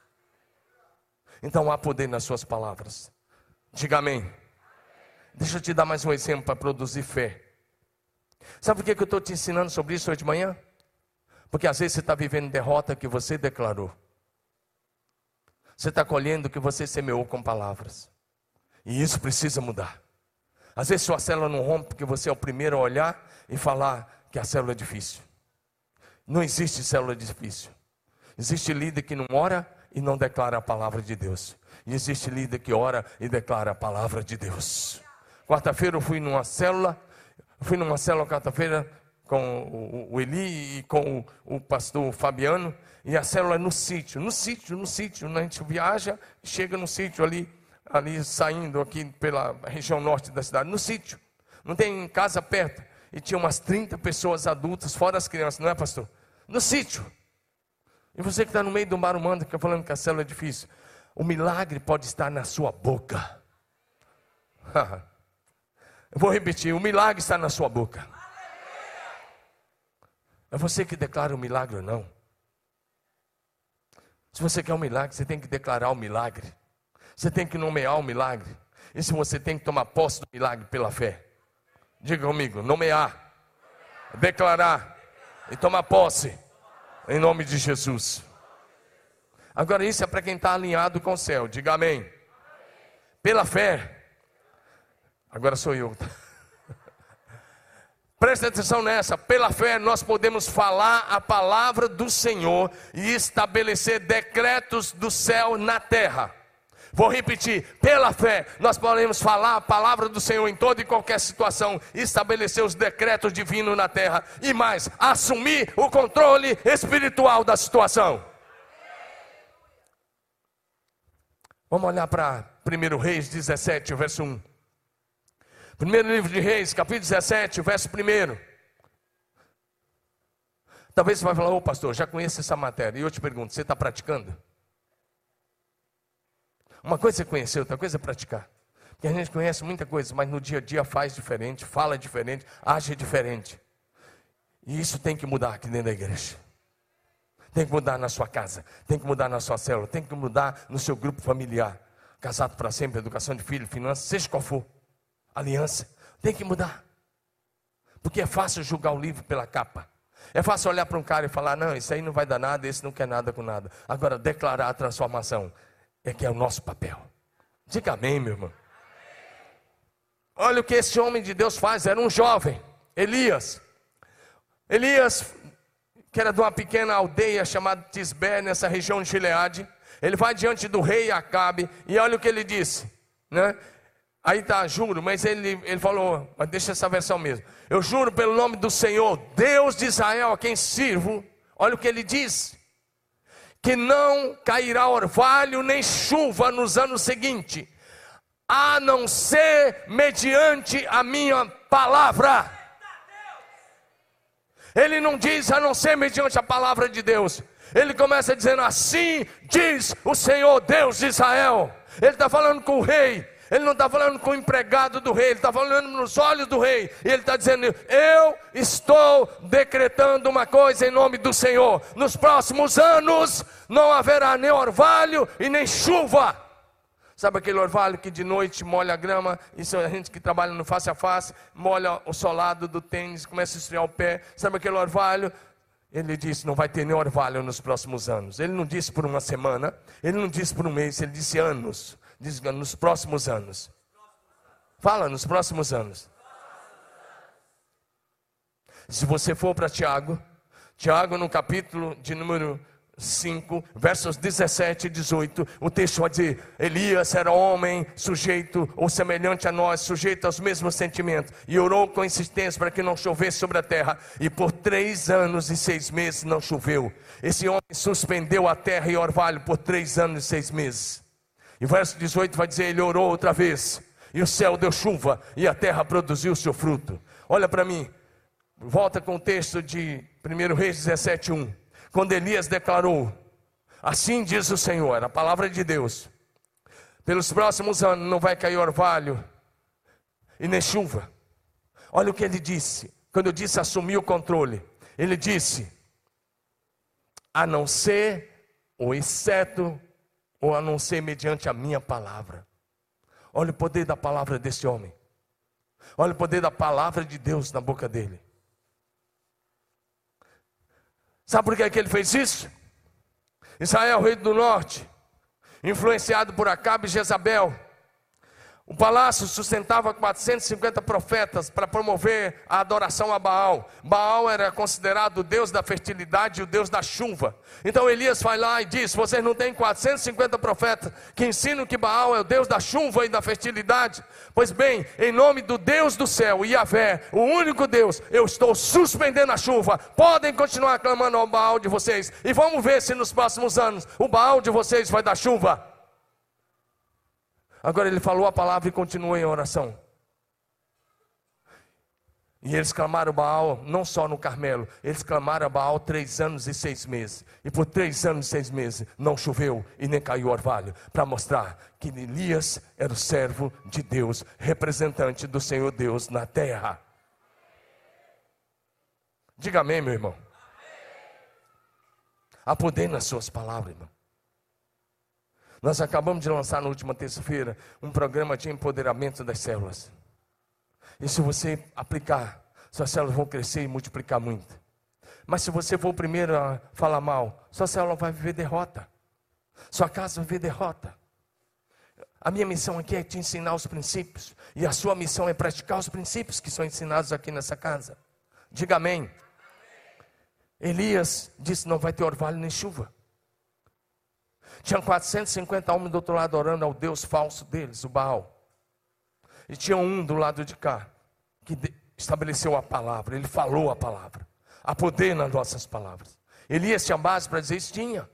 Então há poder nas suas palavras. Diga amém. Deixa eu te dar mais um exemplo para produzir fé. Sabe por que eu estou te ensinando sobre isso hoje de manhã? Porque às vezes você está vivendo derrota que você declarou. Você está colhendo o que você semeou com palavras. E isso precisa mudar. Às vezes sua célula não rompe porque você é o primeiro a olhar e falar que a célula é difícil. Não existe célula difícil. Existe líder que não ora e não declara a palavra de Deus. E existe líder que ora e declara a palavra de Deus. Quarta-feira eu fui numa célula, fui numa célula quarta-feira com o Eli e com o pastor Fabiano, e a célula é no sítio, no sítio, no sítio, né? a gente viaja, chega no sítio ali, ali saindo aqui pela região norte da cidade, no sítio, não tem casa perto, e tinha umas 30 pessoas adultas, fora as crianças, não é pastor? No sítio. E você que está no meio do marumando, fica falando que a célula é difícil. O milagre pode estar na sua boca. [LAUGHS] Eu vou repetir: o milagre está na sua boca. É você que declara o milagre ou não. Se você quer um milagre, você tem que declarar o milagre. Você tem que nomear o milagre. E se você tem que tomar posse do milagre pela fé. Diga comigo: nomear, declarar e tomar posse. Em nome de Jesus. Agora, isso é para quem está alinhado com o céu. Diga amém. Pela fé. Agora sou eu. [LAUGHS] Presta atenção nessa. Pela fé, nós podemos falar a palavra do Senhor e estabelecer decretos do céu na terra. Vou repetir: pela fé, nós podemos falar a palavra do Senhor em toda e qualquer situação, estabelecer os decretos divinos na terra e mais, assumir o controle espiritual da situação. Vamos olhar para 1 Reis 17, verso 1. Primeiro livro de Reis, capítulo 17, verso 1. Talvez você vai falar, ô pastor, já conheço essa matéria. E eu te pergunto, você está praticando? Uma coisa é conhecer, outra coisa é praticar. Porque a gente conhece muita coisa, mas no dia a dia faz diferente, fala diferente, age diferente. E isso tem que mudar aqui dentro da igreja. Tem que mudar na sua casa, tem que mudar na sua célula, tem que mudar no seu grupo familiar. Casado para sempre, educação de filho, finanças, seja qual for. Aliança, tem que mudar. Porque é fácil julgar o livro pela capa. É fácil olhar para um cara e falar: não, isso aí não vai dar nada, esse não quer nada com nada. Agora, declarar a transformação é que é o nosso papel. Diga amém, meu irmão. Olha o que esse homem de Deus faz, era um jovem, Elias. Elias, que era de uma pequena aldeia chamada Tisbé, nessa região de Gileade, ele vai diante do rei Acabe e olha o que ele disse, né? Aí tá, juro, mas ele, ele falou, mas deixa essa versão mesmo. Eu juro pelo nome do Senhor, Deus de Israel, a quem sirvo. Olha o que ele diz que não cairá orvalho nem chuva nos anos seguintes, a não ser mediante a minha palavra. Ele não diz a não ser mediante a palavra de Deus. Ele começa dizendo assim: diz o Senhor Deus de Israel. Ele está falando com o rei. Ele não está falando com o empregado do rei, ele está falando nos olhos do rei. E ele está dizendo: Eu estou decretando uma coisa em nome do Senhor. Nos próximos anos não haverá nem orvalho e nem chuva. Sabe aquele orvalho que de noite molha a grama? Isso é a gente que trabalha no face a face, molha o solado do tênis, começa a esfriar o pé. Sabe aquele orvalho? Ele disse: não vai ter nem orvalho nos próximos anos. Ele não disse por uma semana, ele não disse por um mês, ele disse anos. Diz nos próximos anos. Fala, nos próximos anos. Se você for para Tiago, Tiago no capítulo de número 5, versos 17 e 18, o texto vai dizer: Elias era homem sujeito ou semelhante a nós, sujeito aos mesmos sentimentos, e orou com insistência para que não chovesse sobre a terra, e por três anos e seis meses não choveu. Esse homem suspendeu a terra e orvalho por três anos e seis meses. E verso 18 vai dizer: Ele orou outra vez, e o céu deu chuva, e a terra produziu o seu fruto. Olha para mim, volta com o texto de 1 Reis 17, 1. Quando Elias declarou: Assim diz o Senhor, a palavra de Deus, pelos próximos anos não vai cair orvalho e nem chuva. Olha o que ele disse, quando eu disse assumir o controle, ele disse: a não ser ou exceto ou a não ser mediante a minha palavra. Olha o poder da palavra desse homem. Olha o poder da palavra de Deus na boca dele. Sabe por que, é que ele fez isso? Israel, rei do norte, influenciado por Acabe e Jezabel, o palácio sustentava 450 profetas para promover a adoração a Baal. Baal era considerado o deus da fertilidade e o deus da chuva. Então Elias vai lá e diz: Vocês não têm 450 profetas que ensinam que Baal é o deus da chuva e da fertilidade? Pois bem, em nome do Deus do céu, Yahvé, o único Deus, eu estou suspendendo a chuva. Podem continuar clamando ao Baal de vocês. E vamos ver se nos próximos anos o Baal de vocês vai dar chuva. Agora ele falou a palavra e continuou em oração. E eles clamaram Baal não só no Carmelo, eles clamaram Baal três anos e seis meses. E por três anos e seis meses não choveu e nem caiu orvalho, para mostrar que Elias era o servo de Deus, representante do Senhor Deus na terra. Diga amém, meu irmão. Há poder nas suas palavras, irmão. Nós acabamos de lançar na última terça-feira um programa de empoderamento das células. E se você aplicar, suas células vão crescer e multiplicar muito. Mas se você for o primeiro a falar mal, sua célula vai viver derrota. Sua casa vai viver derrota. A minha missão aqui é te ensinar os princípios. E a sua missão é praticar os princípios que são ensinados aqui nessa casa. Diga amém. Elias disse: não vai ter orvalho nem chuva. Tinha 450 homens do outro lado orando ao Deus falso deles, o Baal. E tinha um do lado de cá, que estabeleceu a palavra, ele falou a palavra. Há poder nas nossas palavras. Elias tinha base para dizer isso? Tinha.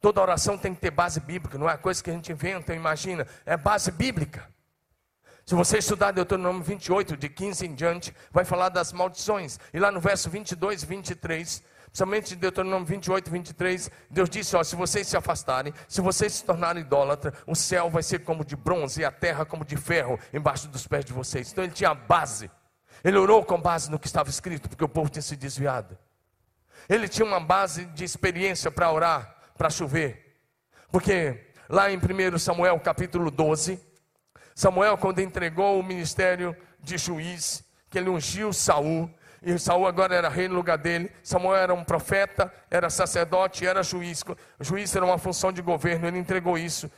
Toda oração tem que ter base bíblica, não é coisa que a gente inventa, imagina, é base bíblica. Se você estudar Deuteronômio 28, de 15 em diante, vai falar das maldições. E lá no verso 22 e 23, Principalmente em Deuteronômio 28, 23, Deus disse: ó, se vocês se afastarem, se vocês se tornarem idólatra, o céu vai ser como de bronze e a terra como de ferro embaixo dos pés de vocês. Então ele tinha base. Ele orou com base no que estava escrito, porque o povo tinha se desviado. Ele tinha uma base de experiência para orar, para chover. Porque lá em 1 Samuel capítulo 12, Samuel, quando entregou o ministério de juiz, que ele ungiu Saul, e Saul agora era rei no lugar dele. Samuel era um profeta, era sacerdote, era juiz. O juiz era uma função de governo, ele entregou isso.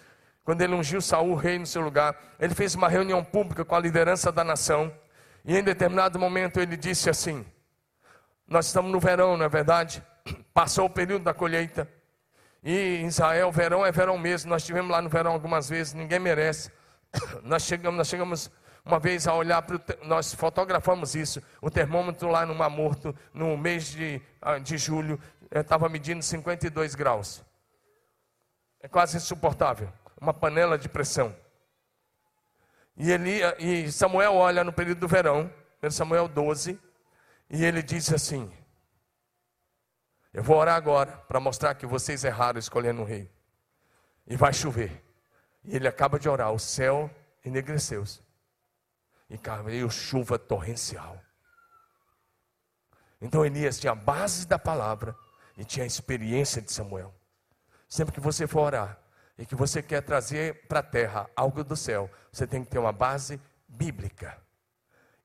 Quando ele ungiu Saul rei no seu lugar, ele fez uma reunião pública com a liderança da nação. E em determinado momento ele disse assim: Nós estamos no verão, não é verdade? [CLEARS THROAT] Passou o período da colheita. E em Israel, verão é verão mesmo. Nós estivemos lá no verão algumas vezes, ninguém merece. [CLEARS THROAT] Nós chegamos, nós chegamos uma vez a olhar para. Nós fotografamos isso. O termômetro lá no Mar Morto, no mês de, ah, de julho, estava medindo 52 graus. É quase insuportável. Uma panela de pressão. E, ele, e Samuel olha no período do verão, Samuel 12, e ele disse assim: Eu vou orar agora para mostrar que vocês erraram escolhendo um rei. E vai chover. E ele acaba de orar, o céu enegreceu-se e caiu chuva torrencial. Então Elias tinha a base da palavra e tinha a experiência de Samuel. Sempre que você for orar e que você quer trazer para a terra algo do céu, você tem que ter uma base bíblica.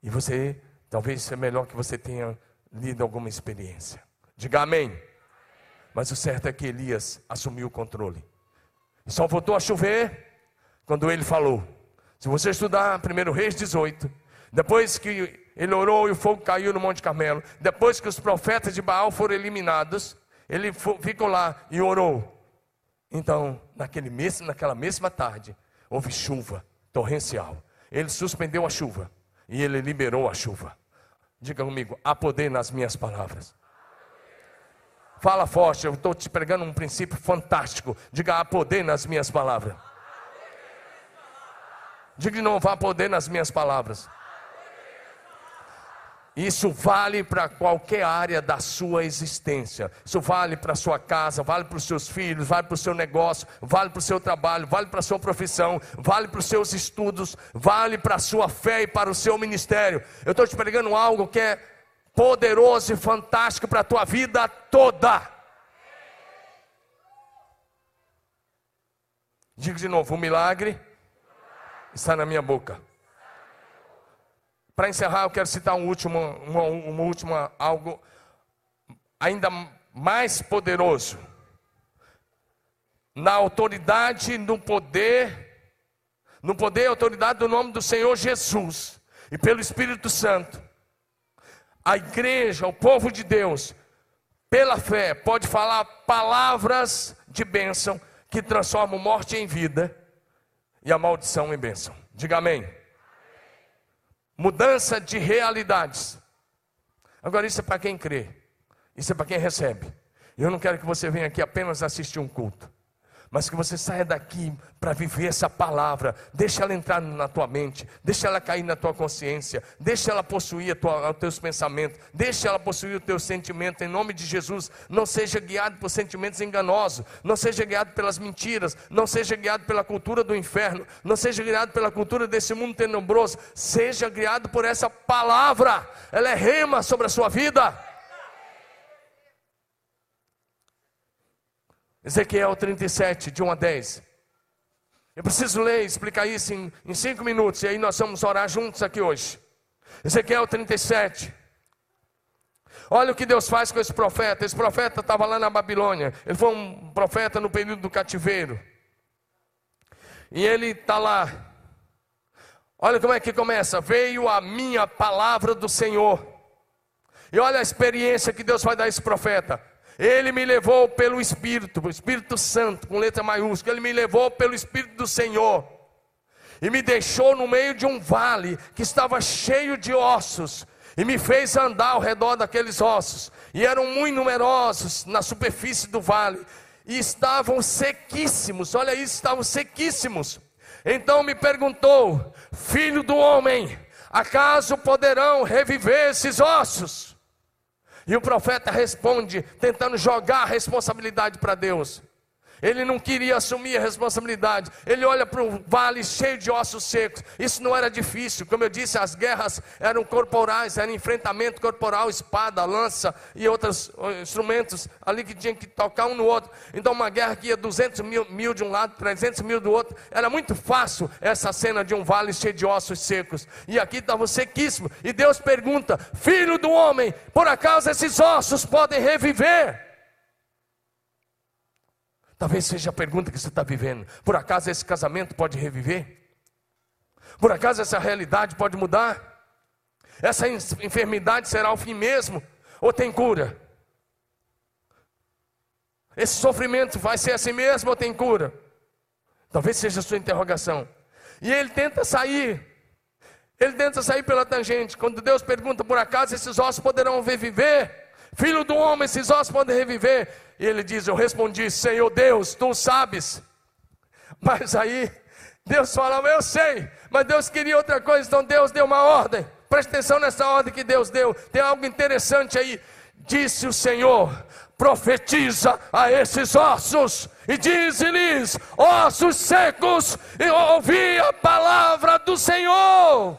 E você, talvez seja melhor que você tenha lido alguma experiência. Diga amém. Mas o certo é que Elias assumiu o controle. Só voltou a chover quando ele falou: se você estudar 1 Reis 18, depois que ele orou e o fogo caiu no Monte Carmelo, depois que os profetas de Baal foram eliminados, ele ficou lá e orou. Então, naquele mesmo, naquela mesma tarde, houve chuva torrencial. Ele suspendeu a chuva e ele liberou a chuva. Diga comigo, há poder nas minhas palavras. Fala forte, eu estou te pregando um princípio fantástico. Diga, há poder nas minhas palavras. Diga de novo, há poder nas minhas palavras. Isso vale para qualquer área da sua existência. Isso vale para a sua casa, vale para os seus filhos, vale para o seu negócio, vale para o seu trabalho, vale para a sua profissão, vale para os seus estudos, vale para a sua fé e para o seu ministério. Eu estou te pregando algo que é poderoso e fantástico para a tua vida toda. Diga de novo: o milagre está na minha boca. Para encerrar, eu quero citar um último, uma, uma última algo ainda mais poderoso. Na autoridade, no poder, no poder e autoridade do nome do Senhor Jesus e pelo Espírito Santo, a igreja, o povo de Deus, pela fé, pode falar palavras de bênção que transformam morte em vida e a maldição em bênção. Diga amém. Mudança de realidades. Agora, isso é para quem crê, isso é para quem recebe. Eu não quero que você venha aqui apenas assistir um culto. Mas que você saia daqui para viver essa palavra. Deixa ela entrar na tua mente, deixa ela cair na tua consciência, deixa ela possuir tua, os teus pensamentos, deixa ela possuir o teu sentimento. Em nome de Jesus, não seja guiado por sentimentos enganosos, não seja guiado pelas mentiras, não seja guiado pela cultura do inferno, não seja guiado pela cultura desse mundo tenebroso. Seja guiado por essa palavra. Ela é rema sobre a sua vida. Ezequiel 37, de 1 a 10. Eu preciso ler e explicar isso em, em cinco minutos, e aí nós vamos orar juntos aqui hoje. Ezequiel 37. Olha o que Deus faz com esse profeta. Esse profeta estava lá na Babilônia. Ele foi um profeta no período do cativeiro. E ele está lá. Olha como é que começa. Veio a minha palavra do Senhor. E olha a experiência que Deus vai dar a esse profeta. Ele me levou pelo Espírito, o Espírito Santo, com letra maiúscula. Ele me levou pelo Espírito do Senhor e me deixou no meio de um vale que estava cheio de ossos e me fez andar ao redor daqueles ossos. E eram muito numerosos na superfície do vale e estavam sequíssimos. Olha isso, estavam sequíssimos. Então me perguntou: Filho do homem, acaso poderão reviver esses ossos? E o profeta responde, tentando jogar a responsabilidade para Deus. Ele não queria assumir a responsabilidade. Ele olha para um vale cheio de ossos secos. Isso não era difícil. Como eu disse, as guerras eram corporais, era enfrentamento corporal, espada, lança e outros instrumentos ali que tinha que tocar um no outro. Então, uma guerra que ia 200 mil, mil de um lado, 300 mil do outro. Era muito fácil essa cena de um vale cheio de ossos secos. E aqui estava sequíssimo. E Deus pergunta: Filho do homem, por acaso esses ossos podem reviver? Talvez seja a pergunta que você está vivendo. Por acaso esse casamento pode reviver? Por acaso essa realidade pode mudar? Essa enfermidade será o fim mesmo? Ou tem cura? Esse sofrimento vai ser assim mesmo ou tem cura? Talvez seja a sua interrogação. E ele tenta sair. Ele tenta sair pela tangente. Quando Deus pergunta, por acaso esses ossos poderão reviver? Filho do homem, esses ossos podem reviver? E ele diz: Eu respondi, Senhor Deus, tu sabes. Mas aí, Deus fala: Eu sei, mas Deus queria outra coisa, então Deus deu uma ordem. Preste atenção nessa ordem que Deus deu. Tem algo interessante aí. Disse o Senhor: profetiza a esses ossos e diz-lhes: ossos secos, e ouvi a palavra do Senhor.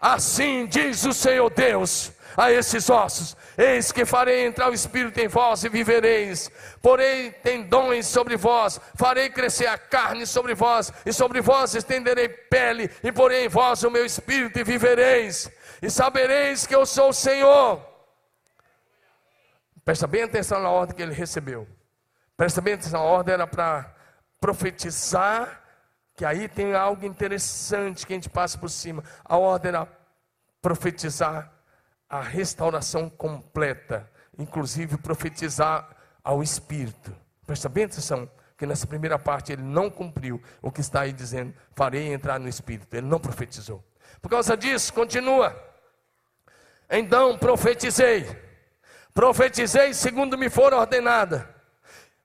Assim diz o Senhor Deus a esses ossos: Eis que farei entrar o Espírito em vós e vivereis. Porei tendões sobre vós, farei crescer a carne sobre vós, e sobre vós estenderei pele, e porei em vós o meu Espírito e vivereis. E sabereis que eu sou o Senhor. Presta bem atenção na ordem que ele recebeu. Presta bem atenção, a ordem era para profetizar, que aí tem algo interessante que a gente passa por cima. A ordem era profetizar a restauração completa, inclusive profetizar ao Espírito. Presta bem atenção, que nessa primeira parte ele não cumpriu o que está aí dizendo, farei entrar no Espírito. Ele não profetizou. Por causa disso, continua. Então profetizei, profetizei segundo me for ordenada.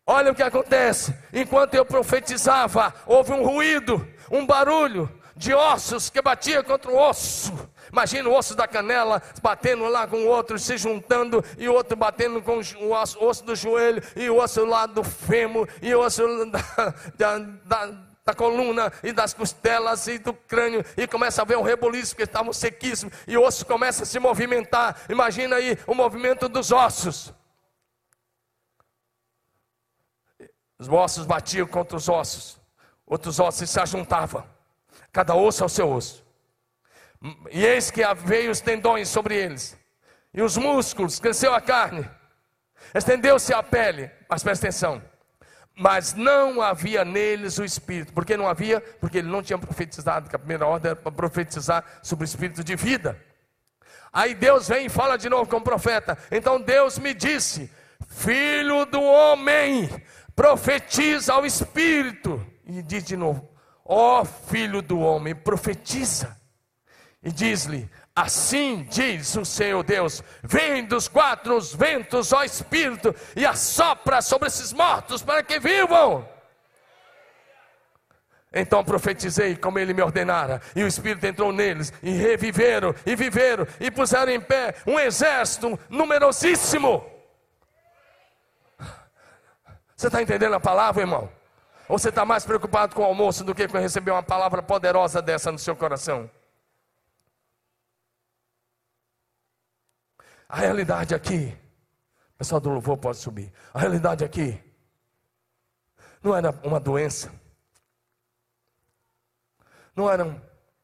Olha o que acontece. Enquanto eu profetizava, houve um ruído, um barulho de ossos que batia contra o osso. Imagina o osso da canela batendo lá com o outro, se juntando, e o outro batendo com o osso, osso do joelho, e o osso lá do fêmur, e o osso [LAUGHS] da, da, da da coluna e das costelas e do crânio, e começa a ver um reboliço, porque estavam sequíssimos, e o osso começa a se movimentar. Imagina aí o movimento dos ossos. Os ossos batiam contra os ossos, outros ossos se ajuntavam, cada osso ao seu osso. E eis que veio os tendões sobre eles, e os músculos, cresceu a carne, estendeu-se a pele, mas presta atenção, mas não havia neles o Espírito, por que não havia? Porque ele não tinha profetizado, que a primeira ordem era para profetizar sobre o Espírito de vida. Aí Deus vem e fala de novo com o profeta, então Deus me disse, filho do homem, profetiza ao Espírito, e diz de novo, ó oh, filho do homem, profetiza e diz-lhe: Assim diz o Senhor Deus: vem dos quatro ventos, ó Espírito, e assopra sobre esses mortos para que vivam. Então profetizei como ele me ordenara, e o Espírito entrou neles, e reviveram, e viveram, e puseram em pé um exército numerosíssimo. Você está entendendo a palavra, irmão? Ou você está mais preocupado com o almoço do que com receber uma palavra poderosa dessa no seu coração? A realidade aqui, o pessoal do louvor pode subir. A realidade aqui não era uma doença, não era um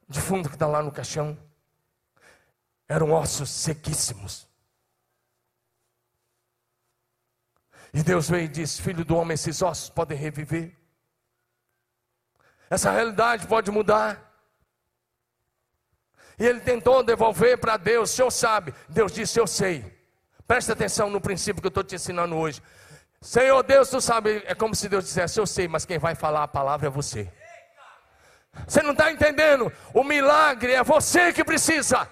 defunto que está lá no caixão, eram ossos sequíssimos. E Deus veio e disse: Filho do homem, esses ossos podem reviver. Essa realidade pode mudar. E ele tentou devolver para Deus, o Senhor sabe. Deus disse: Eu sei. Presta atenção no princípio que eu estou te ensinando hoje. Senhor Deus, tu sabe, é como se Deus dissesse: Eu sei, mas quem vai falar a palavra é você. Você não está entendendo? O milagre é você que precisa.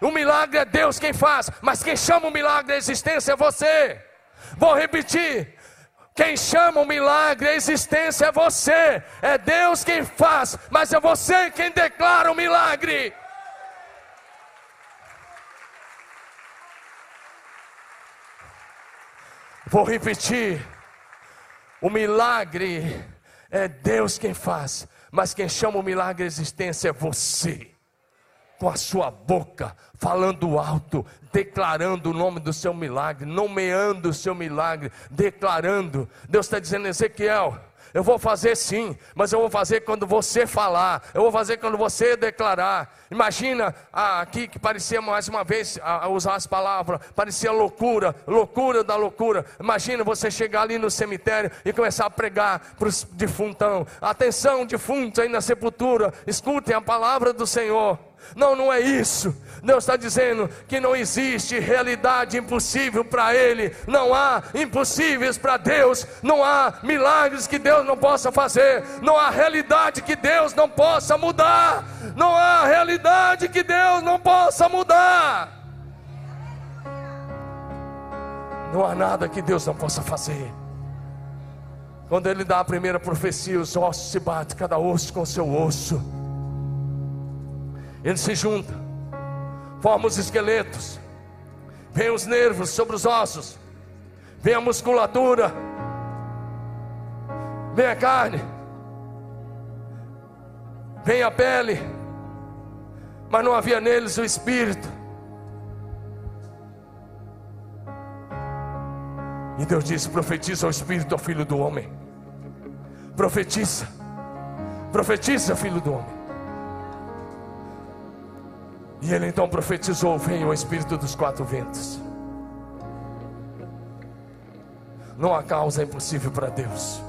O milagre é Deus quem faz, mas quem chama o milagre à existência é você. Vou repetir: quem chama o milagre à existência é você, é Deus quem faz, mas é você quem declara o milagre. Vou repetir: o milagre é Deus quem faz, mas quem chama o milagre à existência é você com a sua boca, falando alto, declarando o nome do seu milagre, nomeando o seu milagre, declarando. Deus está dizendo, Ezequiel, eu vou fazer sim, mas eu vou fazer quando você falar, eu vou fazer quando você declarar. Imagina ah, aqui que parecia mais uma vez a, a usar as palavras, parecia loucura, loucura da loucura. Imagina você chegar ali no cemitério e começar a pregar para os defuntão. Atenção, defuntos aí na sepultura, escutem a palavra do Senhor. Não, não é isso. Deus está dizendo que não existe realidade impossível para Ele, não há impossíveis para Deus, não há milagres que Deus não possa fazer, não há realidade que Deus não possa mudar, não há realidade que Deus não possa mudar. Não há nada que Deus não possa fazer. Quando Ele dá a primeira profecia, os ossos se batem, cada osso com seu osso. Ele se junta, forma os esqueletos, vem os nervos sobre os ossos, vem a musculatura, vem a carne, vem a pele, mas não havia neles o espírito. E Deus disse: profetiza ao espírito ao filho do homem. Profetiza, profetiza, filho do homem. E ele então profetizou: Venha o Espírito dos quatro ventos. Não há causa impossível para Deus.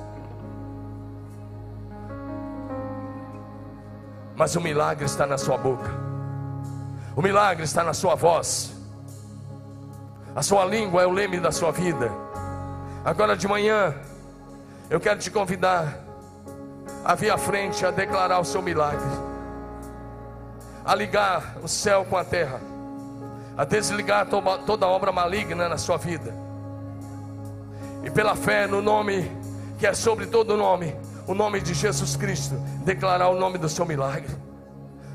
Mas o milagre está na sua boca, o milagre está na sua voz, a sua língua é o leme da sua vida. Agora de manhã, eu quero te convidar a vir à frente a declarar o seu milagre a ligar o céu com a terra, a desligar toda obra maligna na sua vida. E pela fé no nome que é sobre todo nome, o nome de Jesus Cristo, declarar o nome do seu milagre.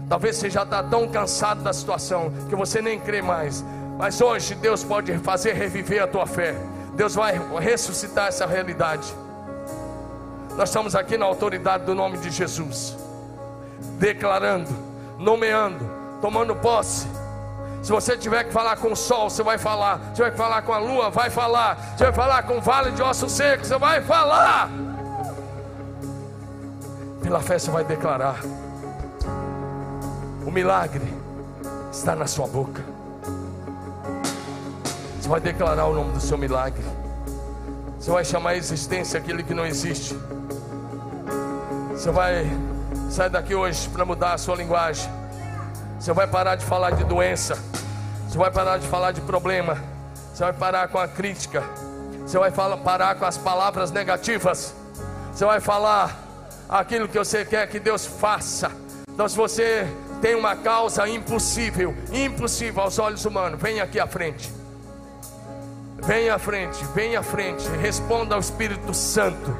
Talvez você já está tão cansado da situação que você nem crê mais. Mas hoje Deus pode fazer reviver a tua fé. Deus vai ressuscitar essa realidade. Nós estamos aqui na autoridade do nome de Jesus, declarando nomeando, tomando posse. Se você tiver que falar com o sol, você vai falar. Se tiver que falar com a lua, vai falar. Se tiver que falar com o vale de ossos secos, você vai falar. Pela fé você vai declarar. O milagre está na sua boca. Você vai declarar o nome do seu milagre. Você vai chamar a existência aquele que não existe. Você vai Sai daqui hoje para mudar a sua linguagem. Você vai parar de falar de doença. Você vai parar de falar de problema. Você vai parar com a crítica. Você vai falar, parar com as palavras negativas. Você vai falar aquilo que você quer que Deus faça. Então, se você tem uma causa impossível, impossível aos olhos humanos. Vem aqui à frente. Venha à frente, venha à frente, responda ao Espírito Santo.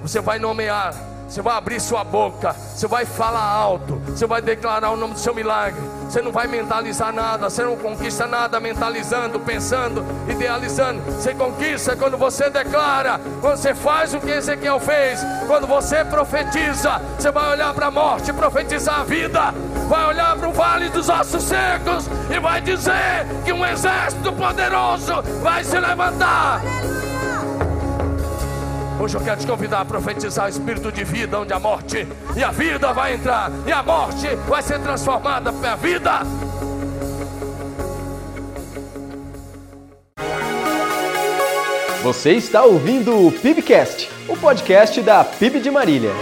Você vai nomear você vai abrir sua boca, você vai falar alto, você vai declarar o nome do seu milagre. Você não vai mentalizar nada, você não conquista nada mentalizando, pensando, idealizando. Você conquista quando você declara, quando você faz o que Ezequiel fez, quando você profetiza. Você vai olhar para a morte, profetizar a vida, vai olhar para o vale dos ossos secos e vai dizer que um exército poderoso vai se levantar. Hoje eu quero te convidar a profetizar o espírito de vida, onde a morte e a vida vai entrar, e a morte vai ser transformada pela vida. Você está ouvindo o PIBcast, o podcast da PIB de Marília.